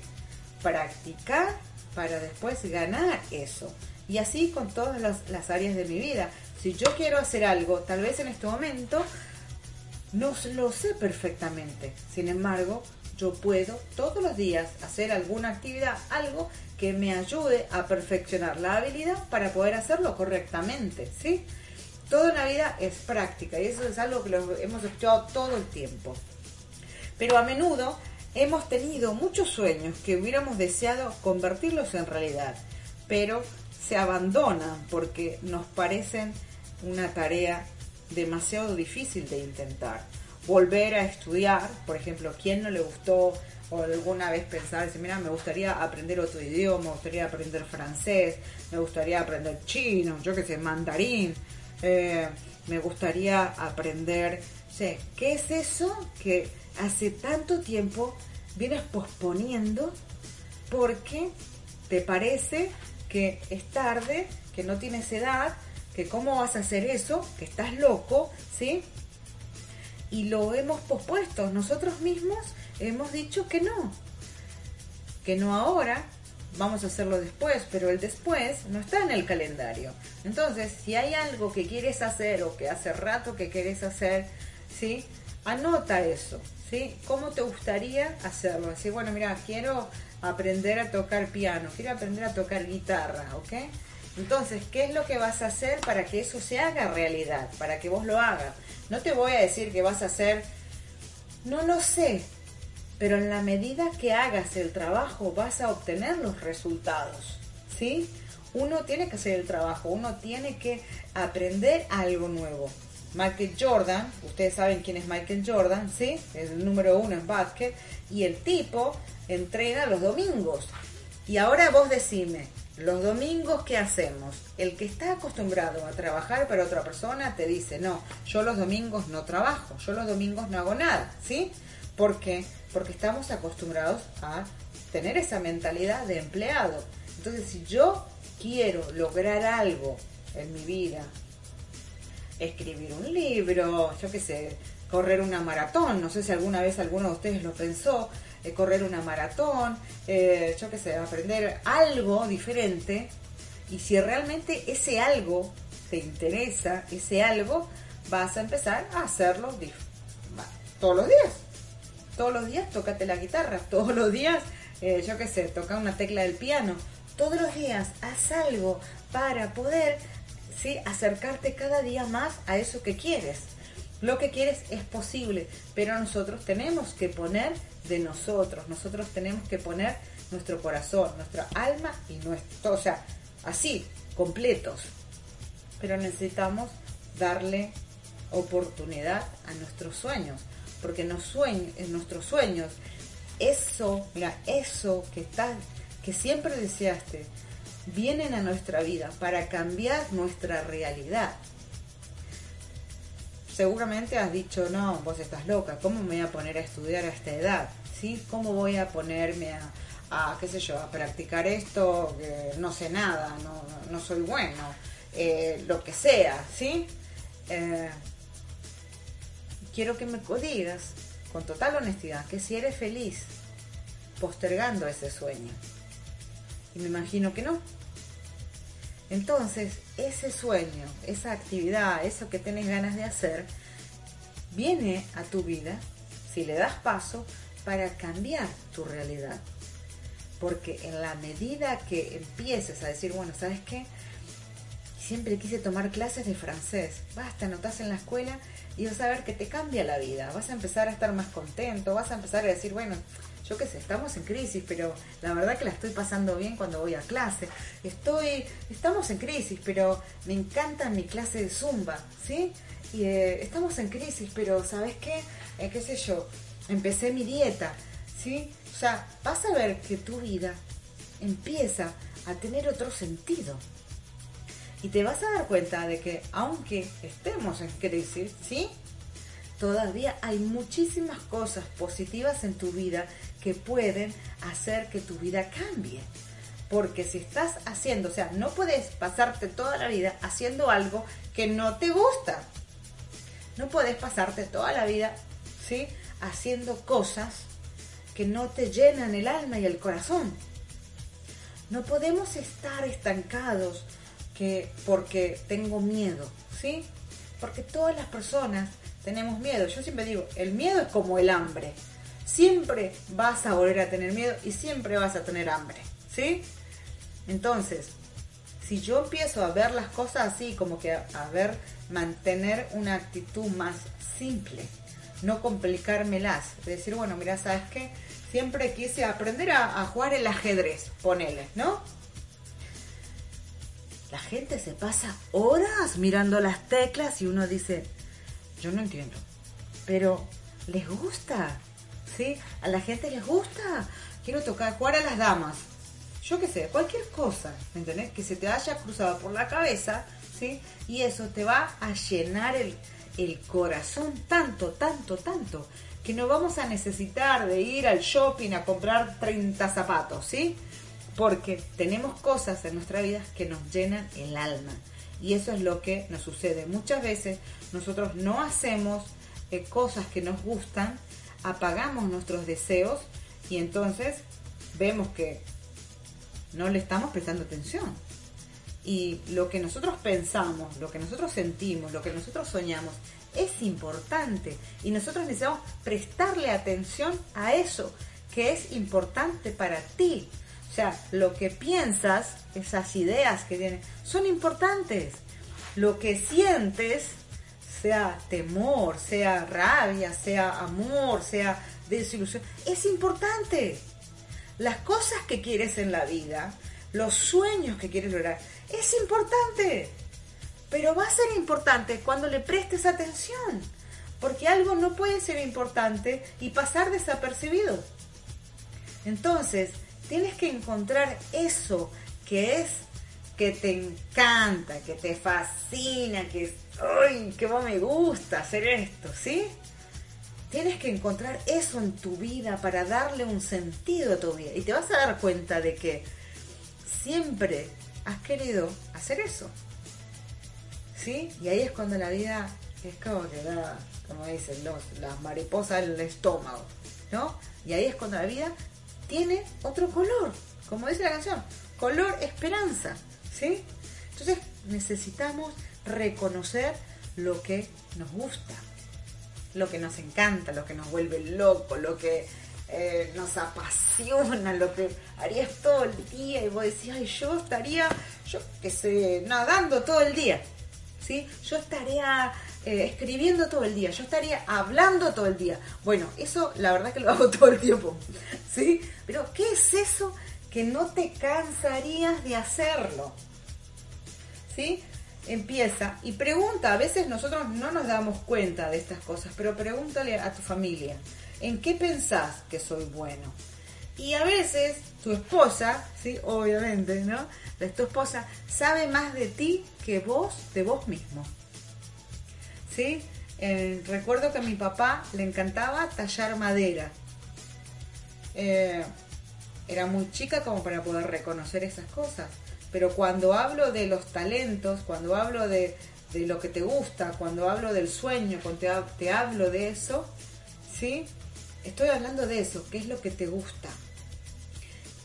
Speaker 3: Practicar para después ganar eso. Y así con todas las áreas de mi vida. Si yo quiero hacer algo, tal vez en este momento no lo sé perfectamente. Sin embargo, yo puedo todos los días hacer alguna actividad, algo que me ayude a perfeccionar la habilidad para poder hacerlo correctamente, ¿sí? Toda la vida es práctica y eso es algo que hemos escuchado todo el tiempo. Pero a menudo hemos tenido muchos sueños que hubiéramos deseado convertirlos en realidad, pero se abandonan porque nos parecen una tarea demasiado difícil de intentar. Volver a estudiar, por ejemplo, ¿quién no le gustó o alguna vez pensar, decir, mira, me gustaría aprender otro idioma, me gustaría aprender francés, me gustaría aprender chino, yo qué sé, mandarín, eh, me gustaría aprender, sé, ¿qué es eso que hace tanto tiempo vienes posponiendo porque te parece que es tarde, que no tienes edad, que cómo vas a hacer eso, que estás loco, ¿sí? Y lo hemos pospuesto. Nosotros mismos hemos dicho que no. Que no ahora, vamos a hacerlo después, pero el después no está en el calendario. Entonces, si hay algo que quieres hacer o que hace rato que quieres hacer, ¿sí? Anota eso, ¿sí? ¿Cómo te gustaría hacerlo? Así, bueno, mira, quiero aprender a tocar piano, quiero aprender a tocar guitarra, ¿ok? Entonces, ¿qué es lo que vas a hacer para que eso se haga realidad? Para que vos lo hagas. No te voy a decir que vas a hacer, no lo sé, pero en la medida que hagas el trabajo vas a obtener los resultados, ¿sí? Uno tiene que hacer el trabajo, uno tiene que aprender algo nuevo. Michael Jordan, ustedes saben quién es Michael Jordan, ¿sí? Es el número uno en básquet, y el tipo entrena los domingos. Y ahora vos decime, los domingos, ¿qué hacemos? El que está acostumbrado a trabajar para otra persona te dice, no, yo los domingos no trabajo, yo los domingos no hago nada, ¿sí? ¿Por qué? Porque estamos acostumbrados a tener esa mentalidad de empleado. Entonces, si yo quiero lograr algo en mi vida, escribir un libro, yo qué sé, correr una maratón, no sé si alguna vez alguno de ustedes lo pensó, eh, correr una maratón, eh, yo qué sé, aprender algo diferente. Y si realmente ese algo te interesa, ese algo, vas a empezar a hacerlo todos los días. Todos los días tócate la guitarra, todos los días, eh, yo qué sé, toca una tecla del piano. Todos los días haz algo para poder ¿sí? acercarte cada día más a eso que quieres. Lo que quieres es posible, pero nosotros tenemos que poner de nosotros, nosotros tenemos que poner nuestro corazón, nuestra alma y nuestro, o sea, así, completos. Pero necesitamos darle oportunidad a nuestros sueños, porque en, en nuestros sueños, eso, mira, eso que estás, que siempre deseaste, vienen a nuestra vida para cambiar nuestra realidad seguramente has dicho, no, vos estás loca, ¿cómo me voy a poner a estudiar a esta edad? ¿Sí? ¿Cómo voy a ponerme a, qué sé yo, a practicar esto? no sé nada, no, soy bueno, eh, lo que sea, ¿sí? Eh, quiero que me digas con total honestidad que si eres feliz postergando ese sueño. Y me imagino que no. Entonces, ese sueño, esa actividad, eso que tienes ganas de hacer, viene a tu vida si le das paso para cambiar tu realidad. Porque en la medida que empieces a decir, bueno, ¿sabes qué? Siempre quise tomar clases de francés. Basta, notas en la escuela y vas a ver que te cambia la vida. Vas a empezar a estar más contento, vas a empezar a decir, bueno, yo qué sé, estamos en crisis, pero la verdad que la estoy pasando bien cuando voy a clase. Estoy, estamos en crisis, pero me encanta mi clase de zumba, ¿sí? Y eh, estamos en crisis, pero ¿sabes qué? Eh, qué sé yo, empecé mi dieta, ¿sí? O sea, vas a ver que tu vida empieza a tener otro sentido. Y te vas a dar cuenta de que aunque estemos en crisis, ¿sí? Todavía hay muchísimas cosas positivas en tu vida que pueden hacer que tu vida cambie. Porque si estás haciendo, o sea, no puedes pasarte toda la vida haciendo algo que no te gusta. No puedes pasarte toda la vida, ¿sí? Haciendo cosas que no te llenan el alma y el corazón. No podemos estar estancados que porque tengo miedo, ¿sí? Porque todas las personas tenemos miedo. Yo siempre digo, el miedo es como el hambre siempre vas a volver a tener miedo y siempre vas a tener hambre, ¿sí? Entonces, si yo empiezo a ver las cosas así, como que a, ver, mantener una actitud más simple, no complicármelas, de decir, bueno, mira, ¿sabes qué? Siempre quise aprender a, a jugar el ajedrez, ponele, ¿no? La gente se pasa horas mirando las teclas y uno dice, yo no entiendo, pero les gusta, ¿sí? A la gente les gusta. Quiero tocar, jugar a las damas. Yo qué sé, cualquier cosa, ¿me entendés? Que se te haya cruzado por la cabeza, ¿sí? Y eso te va a llenar el, el corazón tanto, tanto, tanto, que no vamos a necesitar de ir al shopping a comprar 30 zapatos, ¿sí? Porque tenemos cosas en nuestra vida que nos llenan el alma. Y eso es lo que nos sucede. Muchas veces nosotros no hacemos eh, cosas que nos gustan, apagamos nuestros deseos y entonces vemos que no le estamos prestando atención. Y lo que nosotros pensamos, lo que nosotros sentimos, lo que nosotros soñamos, es importante. Y nosotros necesitamos prestarle atención a eso que es importante para ti. O sea, lo que piensas, esas ideas que tienes, son importantes. Lo que sientes, sea temor, sea rabia, sea amor, sea desilusión, es importante. Las cosas que quieres en la vida, los sueños que quieres lograr, es importante. Pero va a ser importante cuando le prestes atención. Porque algo no puede ser importante y pasar desapercibido. Entonces, tienes que encontrar eso que es que te encanta, que te fascina, que es, ¡ay, qué me gusta hacer esto! ¿Sí? Tienes que encontrar eso en tu vida para darle un sentido a tu vida. Y te vas a dar cuenta de que siempre has querido hacer eso. ¿Sí? Y ahí es cuando la vida es como que da, como dicen los, las mariposas en el estómago. ¿No? Y ahí es cuando la vida tiene otro color. Como dice la canción, color esperanza. ¿Sí? Entonces necesitamos reconocer lo que nos gusta lo que nos encanta, lo que nos vuelve loco, lo que eh, nos apasiona, lo que harías todo el día y vos decís, ay, yo estaría, yo qué sé, nadando todo el día, ¿sí? Yo estaría eh, escribiendo todo el día, yo estaría hablando todo el día. Bueno, eso la verdad que lo hago todo el tiempo, ¿sí? Pero ¿qué es eso que no te cansarías de hacerlo? ¿Sí? Empieza y pregunta, a veces nosotros no nos damos cuenta de estas cosas, pero pregúntale a tu familia, ¿en qué pensás que soy bueno? Y a veces tu esposa, sí, obviamente, ¿no? Tu esposa sabe más de ti que vos, de vos mismo. ¿Sí? Eh, recuerdo que a mi papá le encantaba tallar madera. Eh, era muy chica como para poder reconocer esas cosas. Pero cuando hablo de los talentos, cuando hablo de, lo que te gusta, cuando hablo del sueño, cuando te, hablo de eso, ¿sí? Estoy hablando de eso, qué es lo que te gusta,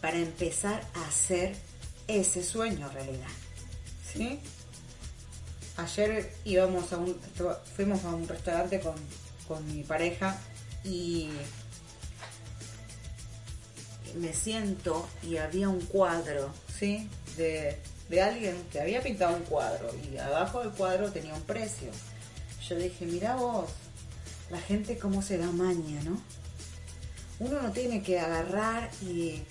Speaker 3: para empezar a hacer ese sueño realidad, ¿sí? Ayer íbamos a un, fuimos a un restaurante con, con mi pareja y me siento y había un cuadro, ¿sí? De, alguien que había pintado un cuadro y abajo del cuadro tenía un precio. Yo dije, mira vos, la gente cómo se da maña, ¿no? Uno no tiene que agarrar y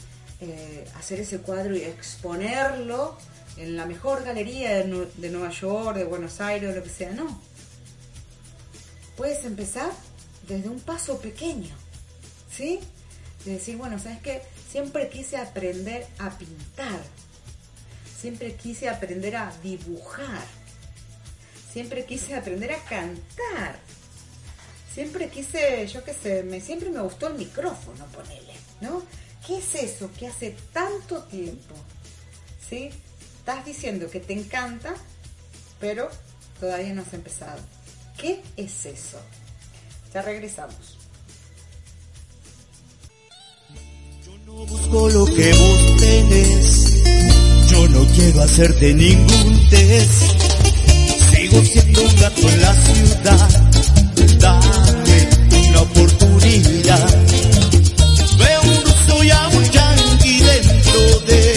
Speaker 3: eh, hacer ese cuadro y exponerlo en la mejor galería de, de Nueva York, de Buenos Aires, lo que sea, no. Puedes empezar desde un paso pequeño, ¿sí? De decir, bueno, ¿sabes qué? Siempre quise aprender a pintar Siempre quise aprender a dibujar. Siempre quise aprender a cantar. Siempre quise, yo qué sé, me, siempre me gustó el micrófono, ponele, ¿no? ¿Qué es eso que hace tanto tiempo? ¿Sí? Estás diciendo que te encanta, pero todavía no has empezado. ¿Qué es eso? Ya regresamos.
Speaker 1: Yo no busco lo que vos tenés quiero hacerte ningún test. Sigo siendo un gato en la ciudad. Dame una oportunidad. Veo un ruso y a un yankee dentro de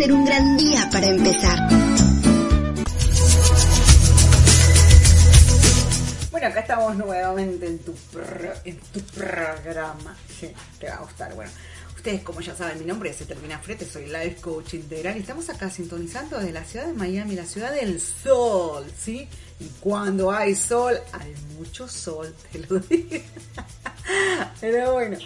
Speaker 9: ser un gran día para empezar.
Speaker 3: Bueno, acá estamos nuevamente en tu, en tu programa. Sí, te va a gustar. Bueno, ustedes como ya saben, mi nombre es Termina Frete, soy Life Coach Integral y estamos acá sintonizando desde la ciudad de Miami, la ciudad del sol, ¿sí? Y cuando hay sol, hay mucho sol, te lo digo. Pero bueno,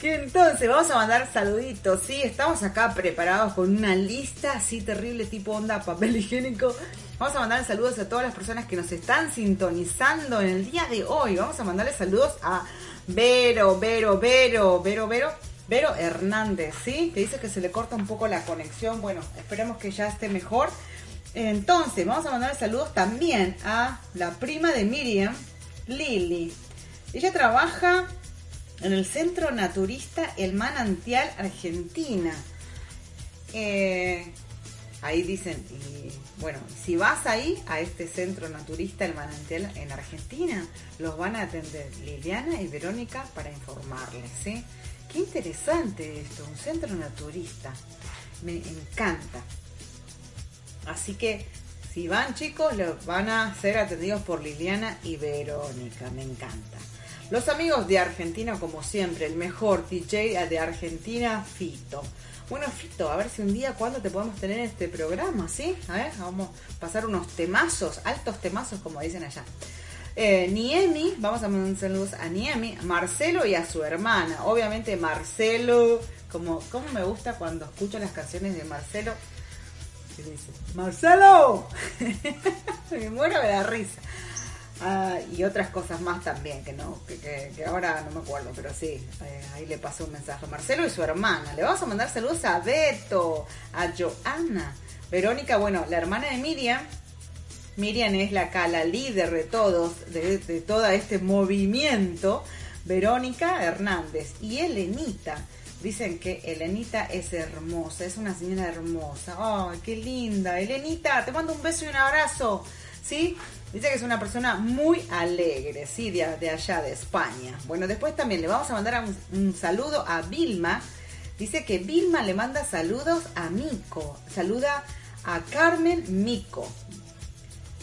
Speaker 3: que entonces vamos a mandar saluditos, ¿sí? Estamos acá preparados con una lista así terrible, tipo onda papel higiénico. Vamos a mandar saludos a todas las personas que nos están sintonizando en el día de hoy. Vamos a mandarle saludos a Vero, Vero, Vero, Vero, Vero. Vero Hernández, ¿sí? Que dice que se le corta un poco la conexión. Bueno, esperemos que ya esté mejor. Entonces, vamos a mandar saludos también a la prima de Miriam, Lili. Ella trabaja en el Centro Naturista El Manantial Argentina. Eh, ahí dicen, y bueno, si vas ahí a este Centro Naturista El Manantial en Argentina, los van a atender Liliana y Verónica para informarles, ¿sí? Qué interesante esto, un centro naturista. Me encanta. Así que si van chicos, los van a ser atendidos por Liliana y Verónica. Me encanta. Los amigos de Argentina, como siempre, el mejor DJ de Argentina, Fito. Bueno, Fito, a ver si un día, cuando te podemos tener en este programa? ¿Sí? A ver, vamos a pasar unos temazos, altos temazos, como dicen allá. Eh, Niemi, vamos a mandar saludos a Niemi, Marcelo y a su hermana. Obviamente Marcelo, como, me gusta cuando escucho las canciones de Marcelo, que dice, Marcelo, me muero de la risa. Ah, y otras cosas más también, que no que, que- ahora no me acuerdo, pero sí, eh, ahí le pasó un mensaje Marcelo y su hermana. Le vamos a mandar saludos a Beto, a Joana, Verónica, bueno, la hermana de Miriam, Miriam es la, la líder de todos, de, de todo este movimiento. Verónica Hernández y Elenita. Dicen que Elenita es hermosa, es una señora hermosa. ¡Ay, qué linda! Elenita, te mando un beso y un abrazo. ¿Sí? Dice que es una persona muy alegre, ¿sí? De, de allá, de España. Bueno, después también le vamos a mandar un, saludo a Vilma. Dice que Vilma le manda saludos a Mico. Saluda a Carmen Mico.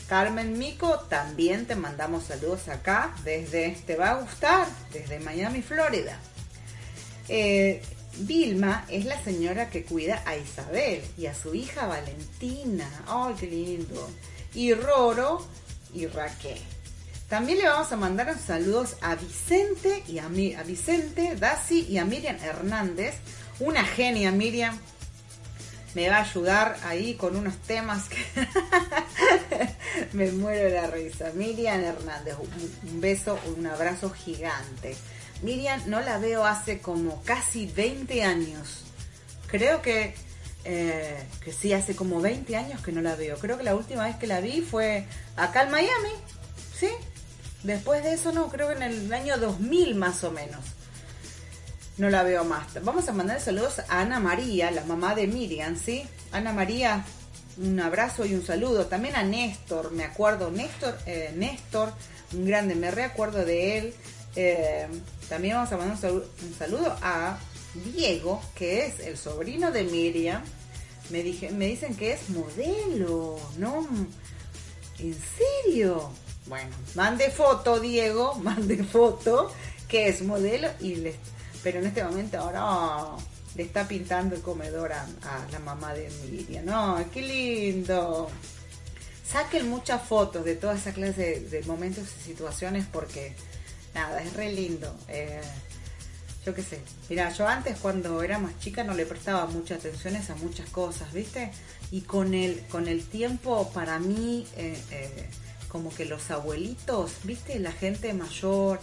Speaker 3: Carmen Mico, también te mandamos saludos acá desde, te va a gustar, desde Miami, Florida. Eh, Vilma es la señora que cuida a Isabel y a su hija Valentina. ¡Ay, qué lindo! Y Roro y Raquel. También le vamos a mandar saludos a Vicente y a, Mi- a Vicente, Dasi y a Miriam Hernández. Una genia, Miriam. Me va a ayudar ahí con unos temas que me muero de la risa. Miriam Hernández, un beso, un abrazo gigante. Miriam no la veo hace como casi 20 años. Creo que, eh, que sí, hace como 20 años que no la veo. Creo que la última vez que la vi fue acá en Miami, ¿sí? Después de eso no, creo que en el año 2000 más o menos. No la veo más. Vamos a mandar saludos a Ana María, la mamá de Miriam, ¿sí? Ana María, un abrazo y un saludo. También a Néstor, me acuerdo, Néstor, eh, Néstor, un grande, me reacuerdo de él. Eh, también vamos a mandar un saludo, un saludo a Diego, que es el sobrino de Miriam. Me, dije, me dicen que es modelo, ¿no? ¿En serio? Bueno, mande foto, Diego, mande foto, que es modelo y pero en este momento ahora oh, le está pintando el comedor a, la mamá de Miriam. No, qué lindo. Saquen muchas fotos de toda esa clase de, de momentos y situaciones porque nada, es re lindo. Eh, yo qué sé. Mira, yo antes cuando era más chica no le prestaba mucha atención a muchas cosas, ¿viste? Y con el, con el tiempo, para mí, eh, eh, como que los abuelitos, ¿viste? La gente mayor,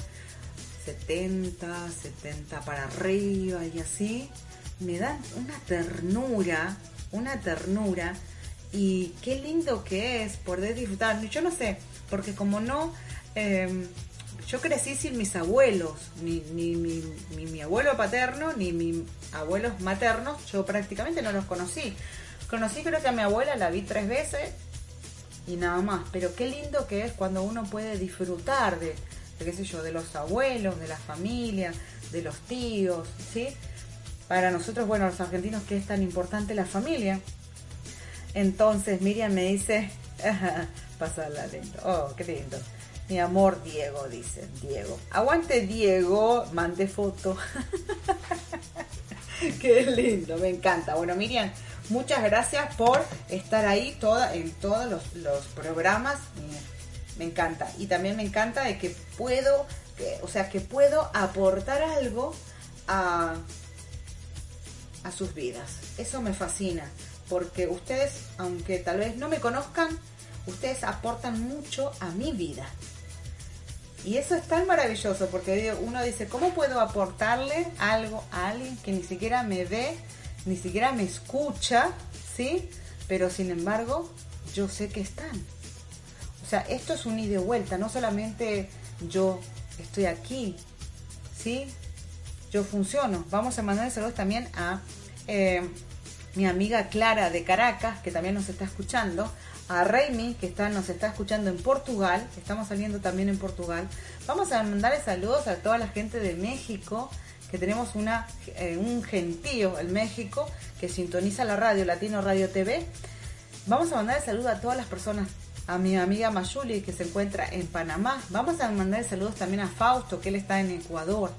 Speaker 3: 70, 70 para arriba y así, me dan una ternura, una ternura. Y qué lindo que es poder disfrutar. Yo no sé, porque como no... eh, yo crecí sin mis abuelos, ni, mi- abuelo paterno, ni mis abuelos maternos, yo prácticamente no los conocí. Conocí creo que a mi abuela, la vi tres veces y nada más. Pero qué lindo que es cuando uno puede disfrutar de, qué sé yo, de los abuelos, de la familia, de los tíos, ¿sí? Para nosotros, bueno, los argentinos, que es tan importante la familia. Entonces Miriam me dice, pasarla lindo, oh, qué lindo. Mi amor Diego, dice Diego. Aguante Diego, mande foto. qué lindo, me encanta. Bueno, Miriam, muchas gracias por estar ahí toda, en todos los, los programas. Me, encanta. Y también me encanta de que puedo, o sea, que puedo aportar algo a, a sus vidas. Eso me fascina, porque ustedes, aunque tal vez no me conozcan, ustedes aportan mucho a mi vida. Y eso es tan maravilloso, porque uno dice, ¿cómo puedo aportarle algo a alguien que ni siquiera me ve, ni siquiera me escucha, ¿sí? Pero sin embargo, yo sé que están. O sea, esto es un ida y vuelta, no solamente yo estoy aquí, ¿sí? Yo funciono. Vamos a mandar saludos también a eh, mi amiga Clara de Caracas, que también nos está escuchando, a Raimi, que está, nos está escuchando en Portugal, estamos saliendo también en Portugal. Vamos a mandarle saludos a toda la gente de México, que tenemos una, eh, un gentío en México que sintoniza la radio, Latino Radio TV. Vamos a mandar saludos a todas las personas, a mi amiga Mayuli que se encuentra en Panamá. Vamos a mandar saludos también a Fausto, que él está en Ecuador.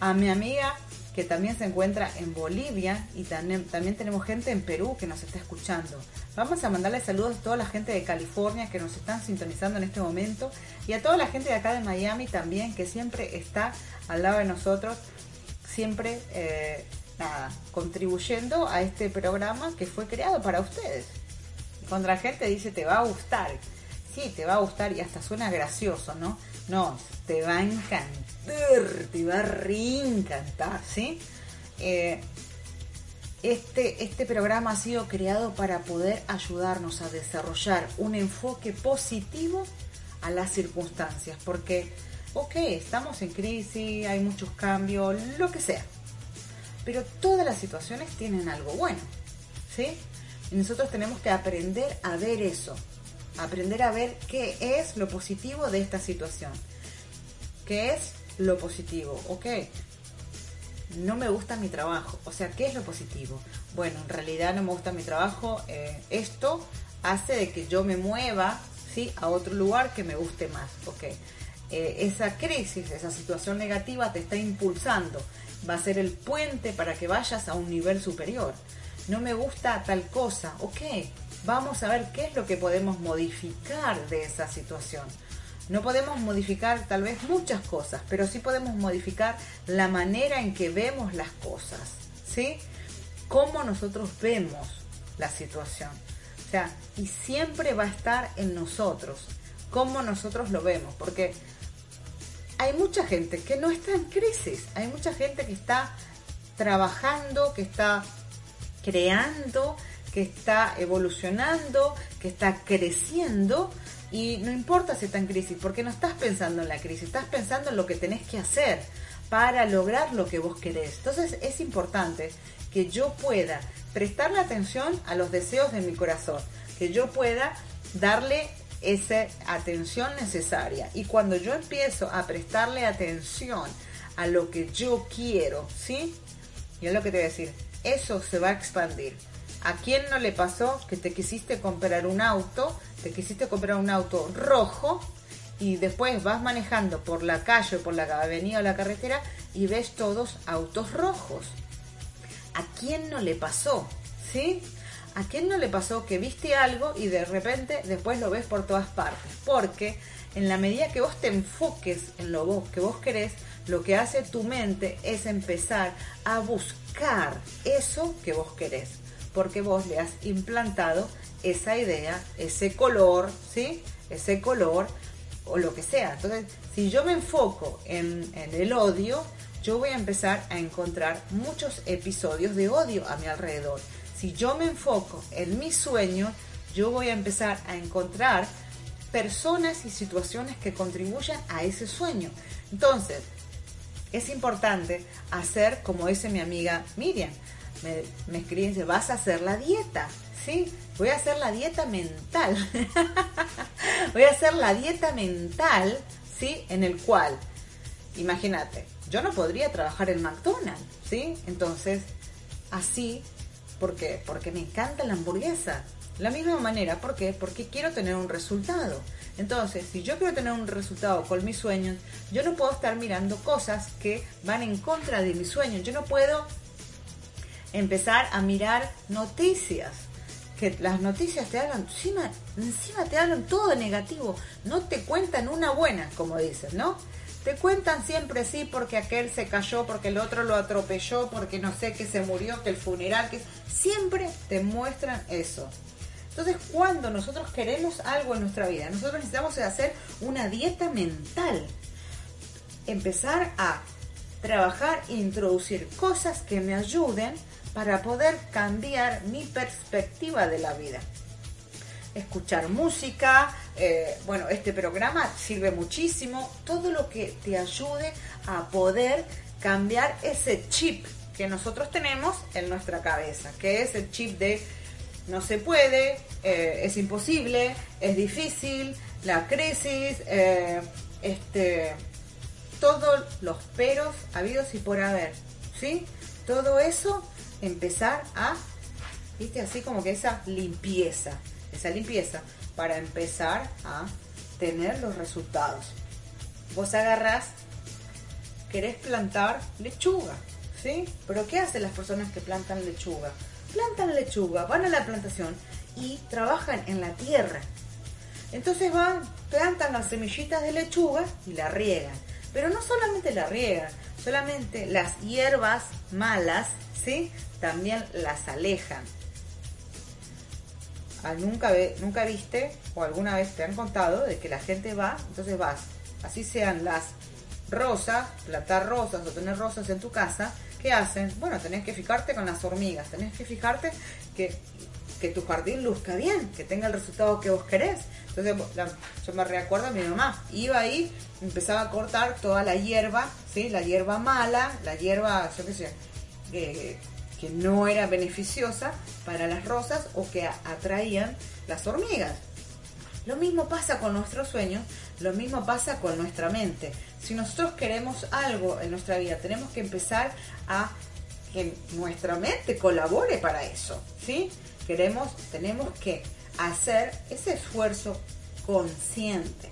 Speaker 3: A mi amiga que también se encuentra en Bolivia y también, tenemos gente en Perú que nos está escuchando. Vamos a mandarle saludos a toda la gente de California que nos están sintonizando en este momento y a toda la gente de acá de Miami también que siempre está al lado de nosotros, siempre eh, nada, contribuyendo a este programa que fue creado para ustedes. Y cuando la gente dice te va a gustar, sí, te va a gustar y hasta suena gracioso, ¿no? No, te va a encantar, te va a reencantar, ¿sí? Eh, este, este programa ha sido creado para poder ayudarnos a desarrollar un enfoque positivo a las circunstancias, porque, ok, estamos en crisis, hay muchos cambios, lo que sea, pero todas las situaciones tienen algo bueno, ¿sí? Y nosotros tenemos que aprender a ver eso, aprender a ver qué es lo positivo de esta situación. ¿Qué es lo positivo? Ok, no me gusta mi trabajo. O sea, ¿qué es lo positivo? Bueno, en realidad no me gusta mi trabajo. eh, esto hace de que yo me mueva, ¿sí? a otro lugar que me guste más. porque eh, esa crisis, esa situación negativa te está impulsando. Va a ser el puente para que vayas a un nivel superior. No me gusta tal cosa. Ok, vamos a ver qué es lo que podemos modificar de esa situación. No podemos modificar tal vez muchas cosas, pero sí podemos modificar la manera en que vemos las cosas, ¿sí? Cómo nosotros vemos la situación. O sea, y siempre va a estar en nosotros, cómo nosotros lo vemos, porque hay mucha gente que no está en crisis, hay mucha gente que está trabajando, que está creando, que está evolucionando, que está creciendo y no importa si está en crisis, porque no estás pensando en la crisis, estás pensando en lo que tenés que hacer para lograr lo que vos querés. Entonces es importante que yo pueda prestarle atención a los deseos de mi corazón, que yo pueda darle esa atención necesaria. Y cuando yo empiezo a prestarle atención a lo que yo quiero, ¿sí? Y es lo que te voy a decir, eso se va a expandir. ¿A quién no le pasó que te quisiste comprar un auto, te quisiste comprar un auto rojo y después vas manejando por la calle, por la avenida o la carretera y ves todos autos rojos? ¿A quién no le pasó? ¿Sí? ¿A quién no le pasó que viste algo y de repente después lo ves por todas partes? Porque en la medida que vos te enfoques en lo que vos querés, lo que hace tu mente es empezar a buscar eso que vos querés. Porque vos le has implantado esa idea, ese color, ¿sí? Ese color o lo que sea. Entonces, si yo me enfoco en, el odio, yo voy a empezar a encontrar muchos episodios de odio a mi alrededor si yo me enfoco en mis sueños, yo voy a empezar a encontrar personas y situaciones que contribuyan a ese sueño. Entonces, es importante hacer como dice mi amiga Miriam. Me, me escribe y dice, vas a hacer la dieta. Sí, voy a hacer la dieta mental. voy a hacer la dieta mental, ¿sí? En el cual, imagínate, yo no podría trabajar en McDonald's, ¿sí? Entonces, así ¿Por qué? Porque me encanta la hamburguesa. La misma manera, ¿por qué? Porque quiero tener un resultado. Entonces, si yo quiero tener un resultado con mis sueños, yo no puedo estar mirando cosas que van en contra de mis sueños. Yo no puedo empezar a mirar noticias. Que las noticias te hagan, encima, encima te hablan todo negativo. No te cuentan una buena, como dicen, ¿no? Te cuentan siempre sí porque aquel se cayó, porque el otro lo atropelló, porque no sé qué se murió, que el funeral, que siempre te muestran eso. Entonces, cuando nosotros queremos algo en nuestra vida, nosotros necesitamos hacer una dieta mental. Empezar a trabajar introducir cosas que me ayuden para poder cambiar mi perspectiva de la vida escuchar música. Eh, bueno, este programa sirve muchísimo. Todo lo que te ayude a poder cambiar ese chip que nosotros tenemos en nuestra cabeza, que es el chip de no se puede, eh, es imposible, es difícil, la crisis, eh, este, todos los peros habidos y por haber, ¿sí? Todo eso empezar a, viste, así como que esa limpieza esa limpieza para empezar a tener los resultados. Vos agarrás, querés plantar lechuga, ¿sí? Pero ¿qué hacen las personas que plantan lechuga? Plantan lechuga, van a la plantación y trabajan en la tierra. Entonces van, plantan las semillitas de lechuga y la riegan. Pero no solamente la riegan, solamente las hierbas malas, ¿sí? También las alejan nunca, ve, nunca viste o alguna vez te han contado de que la gente va, entonces vas, así sean las rosas, plantar rosas o tener rosas en tu casa, ¿qué hacen? Bueno, tenés que fijarte con las hormigas, tenés que fijarte que, que tu jardín luzca bien, que tenga el resultado que vos querés. Entonces, yo me recuerdo a mi mamá, iba ahí, empezaba a cortar toda la hierba, ¿sí? La hierba mala, la hierba, yo qué sé, eh, que no era beneficiosa para las rosas o que atraían las hormigas. Lo mismo pasa con nuestros sueños, lo mismo pasa con nuestra mente. Si nosotros queremos algo en nuestra vida, tenemos que empezar a que nuestra mente colabore para eso, ¿sí? Queremos, tenemos que hacer ese esfuerzo consciente.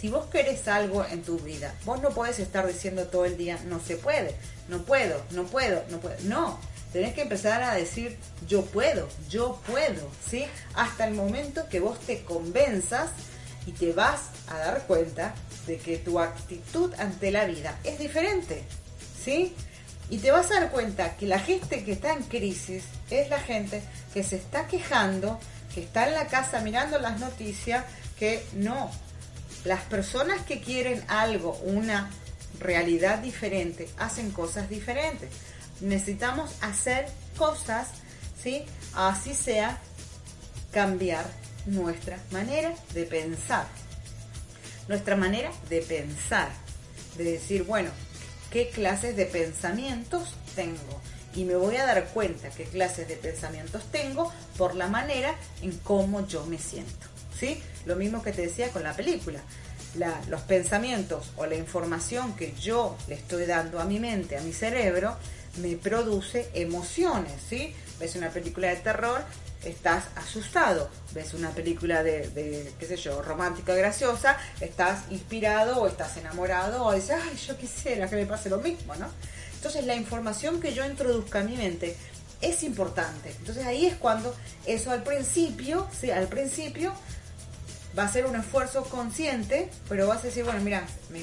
Speaker 3: Si vos querés algo en tu vida, vos no podés estar diciendo todo el día, no se puede, no puedo, no puedo, no puedo. No, tenés que empezar a decir, yo puedo, yo puedo, ¿sí? Hasta el momento que vos te convenzas y te vas a dar cuenta de que tu actitud ante la vida es diferente, ¿sí? Y te vas a dar cuenta que la gente que está en crisis es la gente que se está quejando, que está en la casa mirando las noticias, que no. Las personas que quieren algo, una realidad diferente, hacen cosas diferentes. Necesitamos hacer cosas, ¿sí? Así sea cambiar nuestra manera de pensar. Nuestra manera de pensar. De decir, bueno, ¿qué clases de pensamientos tengo? Y me voy a dar cuenta qué clases de pensamientos tengo por la manera en cómo yo me siento. ¿Sí? Lo mismo que te decía con la película. La- los pensamientos o la información que yo le estoy dando a mi mente, a mi cerebro, me produce emociones, ¿sí? Ves una película de terror, estás asustado. Ves una película de, de, qué sé yo, romántica, graciosa, estás inspirado o estás enamorado o dices, ay, yo quisiera que me pase lo mismo, ¿no? Entonces la información que yo introduzca a mi mente es importante. Entonces ahí es cuando eso al principio, sí, al principio va a ser un esfuerzo consciente, pero vas a decir, bueno, mira, me,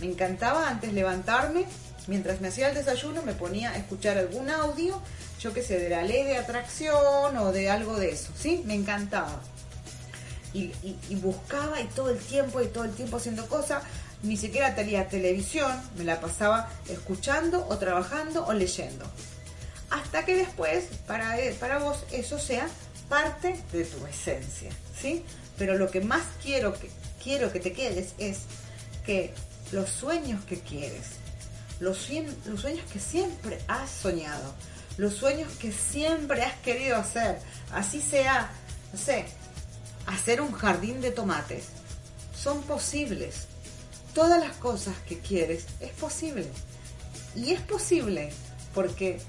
Speaker 3: me encantaba antes levantarme, mientras me hacía el desayuno me ponía a escuchar algún audio, yo qué sé, de la ley de atracción o de algo de eso, ¿sí? Me encantaba. Y, buscaba y todo el tiempo y todo el tiempo haciendo cosas, ni siquiera tenía televisión, me la pasaba escuchando o trabajando o leyendo. Hasta que después, para, para vos, eso sea parte de tu esencia, ¿sí? Pero lo que más quiero que, quiero que te quedes es que los sueños que quieres, los sueños que siempre has soñado, los sueños que siempre has querido hacer, así sea, no sé, hacer un jardín de tomates, son posibles. Todas las cosas que quieres es posible. Y es posible porque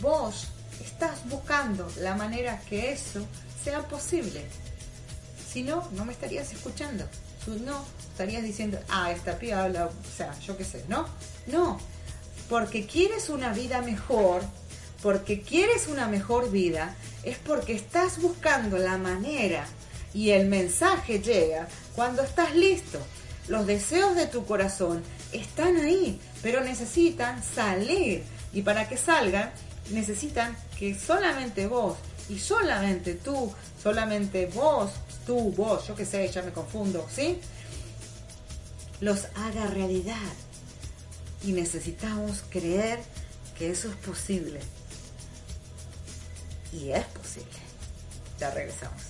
Speaker 3: vos estás buscando la manera que eso sea posible. Si no, no me estarías escuchando. Si no, estarías diciendo, ah, esta piba habla, o sea, yo qué sé, ¿no? No, porque quieres una vida mejor, porque quieres una mejor vida, es porque estás buscando la manera y el mensaje llega cuando estás listo. Los deseos de tu corazón están ahí, pero necesitan salir. Y para que salgan, necesitan que solamente vos y solamente tú, solamente vos, tú, vos, yo qué sé, ya me confundo, ¿sí? Los haga realidad. Y necesitamos creer que eso es posible. Y es posible. Ya regresamos.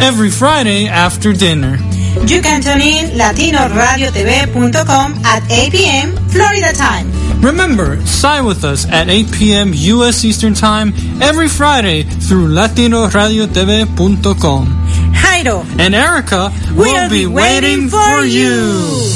Speaker 10: Every
Speaker 7: Friday after dinner.
Speaker 6: You can tune in latinoradiotv.com at 8 p.m. Florida time.
Speaker 7: Remember, sign with us at 8 p.m. U.S. Eastern Time every Friday through latinoradiotv.com.
Speaker 6: Jairo,
Speaker 7: And Erica will be waiting for you.
Speaker 5: Sé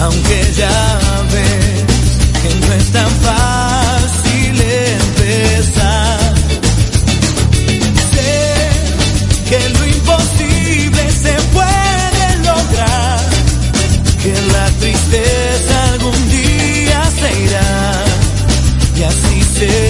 Speaker 5: Aunque ya ves que no es tan fácil empezar. Sé que lo imposible se puede lograr. Que la tristeza algún día se irá y así será.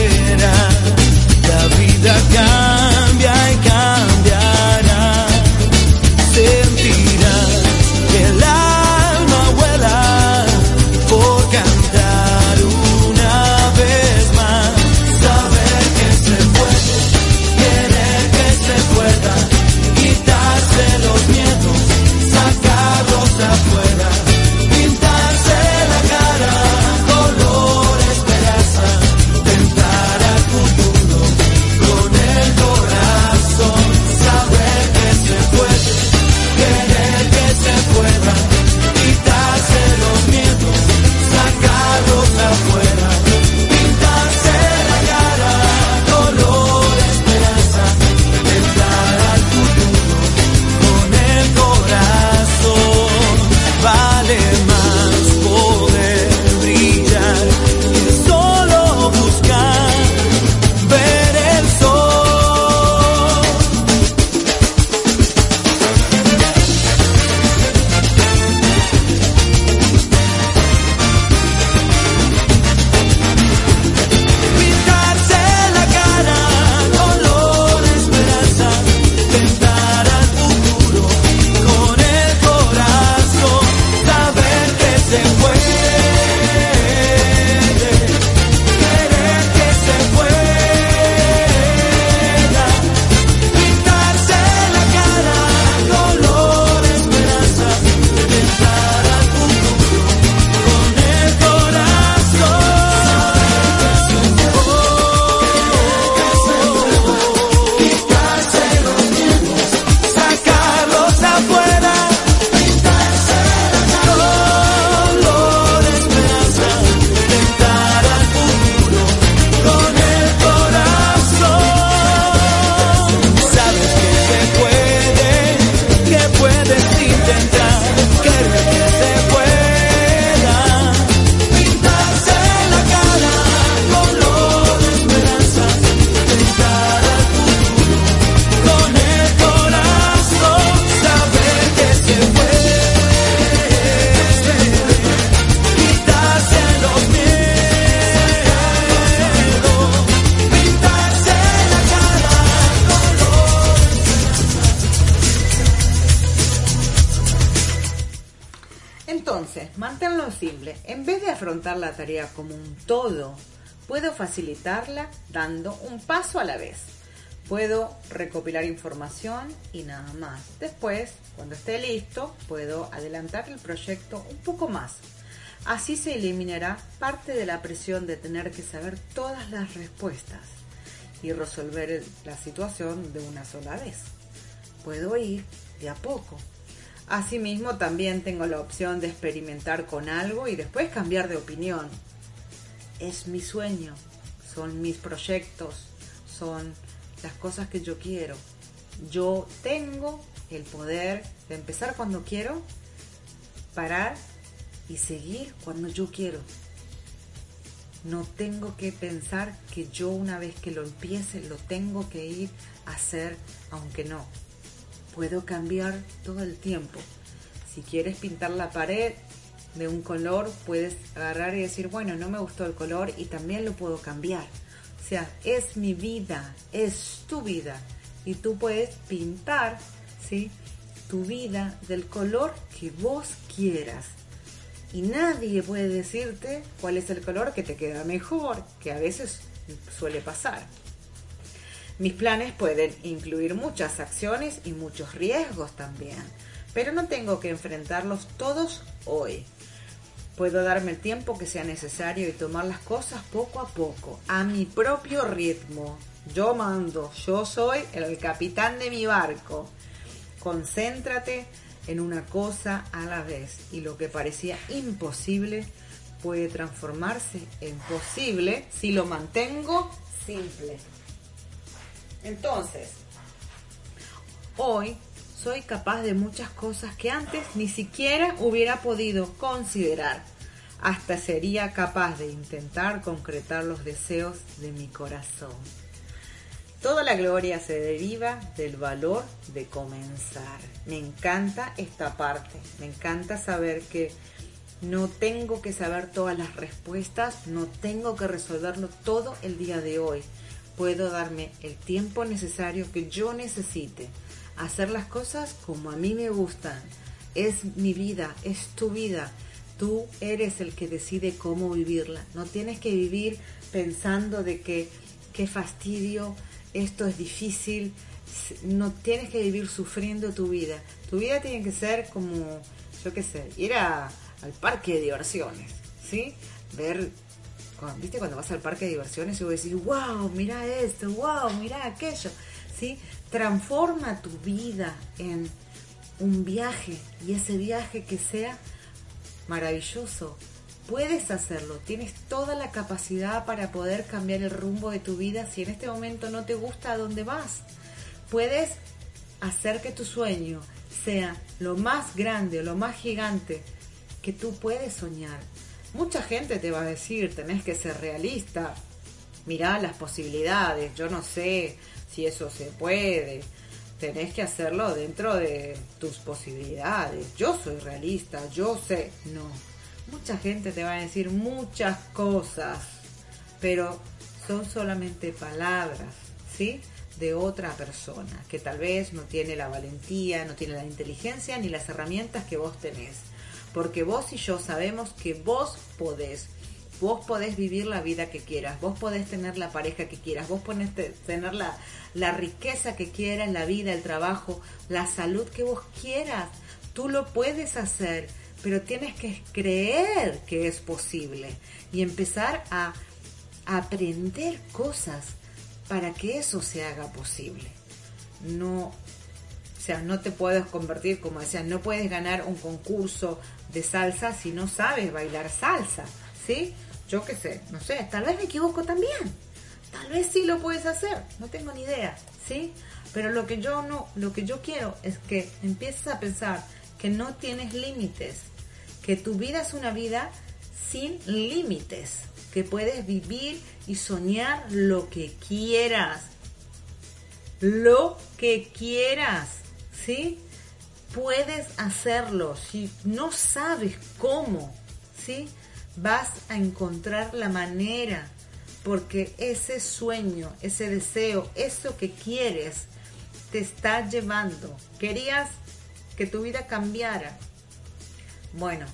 Speaker 3: Paso a la vez. Puedo recopilar información y nada más. Después, cuando esté listo, puedo adelantar el proyecto un poco más. Así se eliminará parte de la presión de tener que saber todas las respuestas y resolver la situación de una sola vez. Puedo ir de a poco. Asimismo, también tengo la opción de experimentar con algo y después cambiar de opinión. Es mi sueño, son mis proyectos, son las cosas que yo quiero. Yo tengo el poder de empezar cuando quiero, parar y seguir cuando yo quiero. No tengo que pensar que yo una vez que lo empiece lo tengo que ir a hacer aunque no. Puedo cambiar todo el tiempo. Si quieres pintar la pared de un color, puedes agarrar y decir, bueno, no me gustó el color y también lo puedo cambiar. Es mi vida, es tu vida. Y tú puedes pintar, ¿sí? Tu vida del color que vos quieras y nadie puede decirte cuál es el color que te queda mejor, que a veces suele pasar. Mis planes pueden incluir muchas acciones y muchos riesgos también, pero no tengo que enfrentarlos todos hoy. Puedo darme el tiempo que sea necesario y tomar las cosas poco a poco, a mi propio ritmo. Yo mando, yo soy el capitán de mi barco. Concéntrate en una cosa a la vez y lo que parecía imposible puede transformarse en posible si lo mantengo simple. Entonces, hoy soy capaz de muchas cosas que antes ni siquiera hubiera podido considerar. Hasta sería capaz de intentar concretar los deseos de mi corazón. Toda la gloria se deriva del valor de comenzar. Me encanta esta parte, me encanta saber que no tengo que saber todas las respuestas, no tengo que resolverlo todo el día de hoy. Puedo darme el tiempo necesario que yo necesite, hacer las cosas como a mí me gustan. Es mi vida, es tu vida. Tú eres el que decide cómo vivirla. No tienes que vivir pensando de que qué fastidio, esto es difícil, no tienes que vivir sufriendo tu vida. Tu vida tiene que ser como, yo qué sé, ir al parque de diversiones, ¿sí? Ver, ¿viste? Cuando vas al parque de diversiones y vos decís, wow, mira esto, wow, mira aquello, ¿sí? Transforma tu vida en un viaje y ese viaje que sea maravilloso, puedes hacerlo, tienes toda la capacidad para poder cambiar el rumbo de tu vida si en este momento no te gusta a dónde vas. Puedes hacer que tu sueño sea lo más grande o lo más gigante que tú puedes soñar. Mucha gente te va a decir, tenés que ser realista, mirá las posibilidades, yo no sé si eso se puede, tenés que hacerlo dentro de tus posibilidades, yo soy realista, yo sé, no Mucha gente te va a decir muchas cosas, pero son solamente palabras, ¿sí? De otra persona que tal vez no tiene la valentía, no tiene la inteligencia ni las herramientas que vos tenés. Porque vos y yo sabemos que vos podés. Vos podés vivir la vida que quieras, vos podés tener la pareja que quieras, vos podés tener la, la riqueza que quieras, la vida, el trabajo, la salud que vos quieras. Tú lo puedes hacer pero tienes que creer que es posible y empezar a aprender cosas para que eso se haga posible. No, o sea, no te puedes convertir, como decía, no puedes ganar un concurso de salsa si no sabes bailar salsa, ¿sí? Yo qué sé, no sé, tal vez me equivoco también. Tal vez sí lo puedes hacer, no tengo ni idea, ¿sí? Pero lo que yo no, lo que yo quiero es que empieces a pensar que no tienes límites, que tu vida es una vida sin límites, que puedes vivir y soñar lo que quieras, lo que quieras, ¿sí? Puedes hacerlo, si no sabes cómo, ¿sí? Vas a encontrar la manera, porque ese sueño, ese deseo, eso que quieres, te está llevando. Querías que tu vida cambiara, bueno,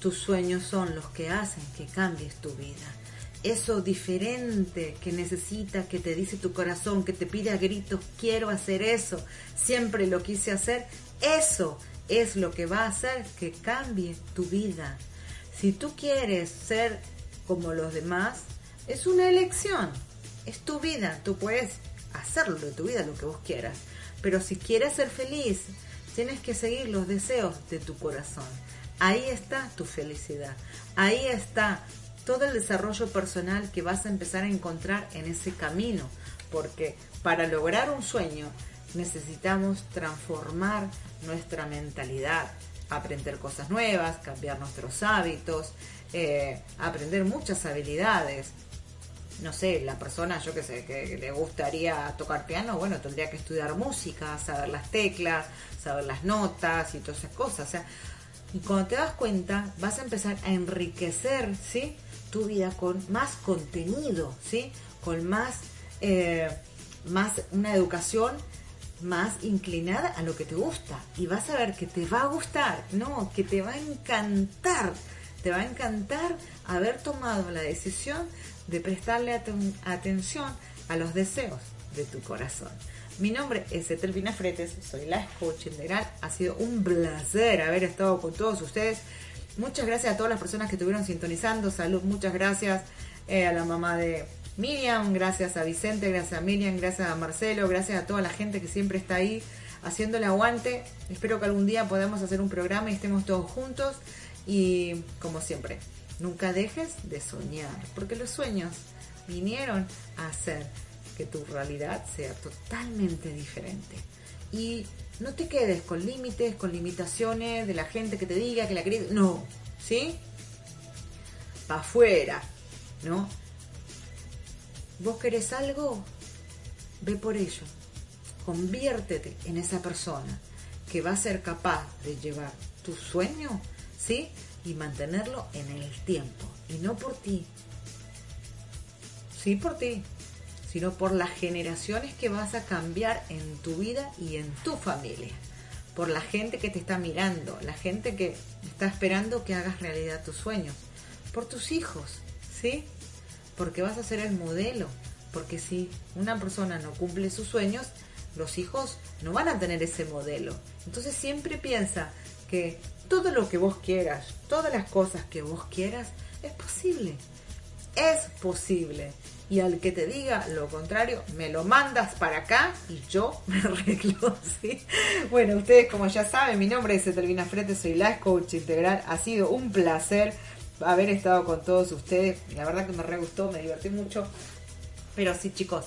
Speaker 3: tus sueños son los que hacen que cambies tu vida. Eso diferente que necesita, que te dice tu corazón, que te pide a gritos, quiero hacer eso, siempre lo quise hacer, eso es lo que va a hacer que cambie tu vida. Si tú quieres ser como los demás, es una elección, es tu vida, tú puedes hacerlo de tu vida lo que vos quieras. Pero si quieres ser feliz, tienes que seguir los deseos de tu corazón. Ahí está tu felicidad, ahí está todo el desarrollo personal que vas a empezar a encontrar en ese camino, porque para lograr un sueño necesitamos transformar nuestra mentalidad, aprender cosas nuevas, cambiar nuestros hábitos, eh, aprender muchas habilidades. No sé, la persona, yo que sé, que le gustaría tocar piano, bueno, tendría que estudiar música, saber las teclas, saber las notas y todas esas cosas. O sea, y cuando te das cuenta, vas a empezar a enriquecer, ¿sí? Tu vida con más contenido, ¿sí? Con más, eh, más una educación más inclinada a lo que te gusta. Y vas a ver que te va a gustar, no, que te va a encantar. Te va a encantar haber tomado la decisión de prestarle aten- atención a los deseos de tu corazón. Mi nombre es Etelvina Fretes, soy la coach integral. Ha sido un placer haber estado con todos ustedes. Muchas gracias a todas las personas que estuvieron sintonizando. Salud, muchas gracias eh, a la mamá de Miriam, gracias a Vicente, gracias a Miriam, gracias a Marcelo, gracias a toda la gente que siempre está ahí haciendo el aguante. Espero que algún día podamos hacer un programa y estemos todos juntos. Y como siempre, nunca dejes de soñar, porque los sueños vinieron a hacer que tu realidad sea totalmente diferente. Y no te quedes con límites, con limitaciones de la gente que te diga que la querés. No, ¿sí? Para afuera, ¿no? ¿Vos querés algo? Ve por ello. Conviértete en esa persona que va a ser capaz de llevar tu sueño, ¿sí? Y mantenerlo en el tiempo. Y no por ti. Sí por ti, sino por las generaciones que vas a cambiar en tu vida y en tu familia. Por la gente que te está mirando, la gente que está esperando que hagas realidad tus sueños. Por tus hijos, ¿sí? Porque vas a ser el modelo. Porque si una persona no cumple sus sueños, los hijos no van a tener ese modelo. Entonces siempre piensa que todo lo que vos quieras, todas las cosas que vos quieras, es posible. Es posible. Y al que te diga lo contrario, me lo mandas para acá y yo me arreglo. Bueno, ustedes como ya saben, mi nombre es Etelvina Frete, soy Life Coach Integral. Ha sido un placer haber estado con todos ustedes. La verdad que me re gustó, me divertí mucho. Pero sí, chicos,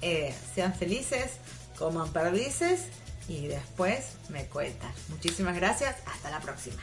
Speaker 3: eh, sean felices, coman perdices y después me cuentan. Muchísimas gracias, hasta la próxima.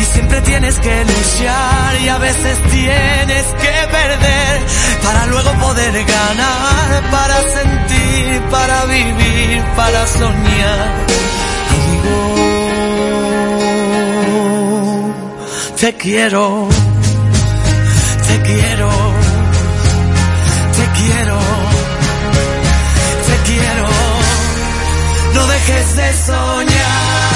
Speaker 10: y siempre tienes que luchar y a veces tienes que perder para luego poder ganar, para sentir, para vivir, para soñar. Amigo, te quiero, te quiero, te quiero, te quiero, no dejes de soñar.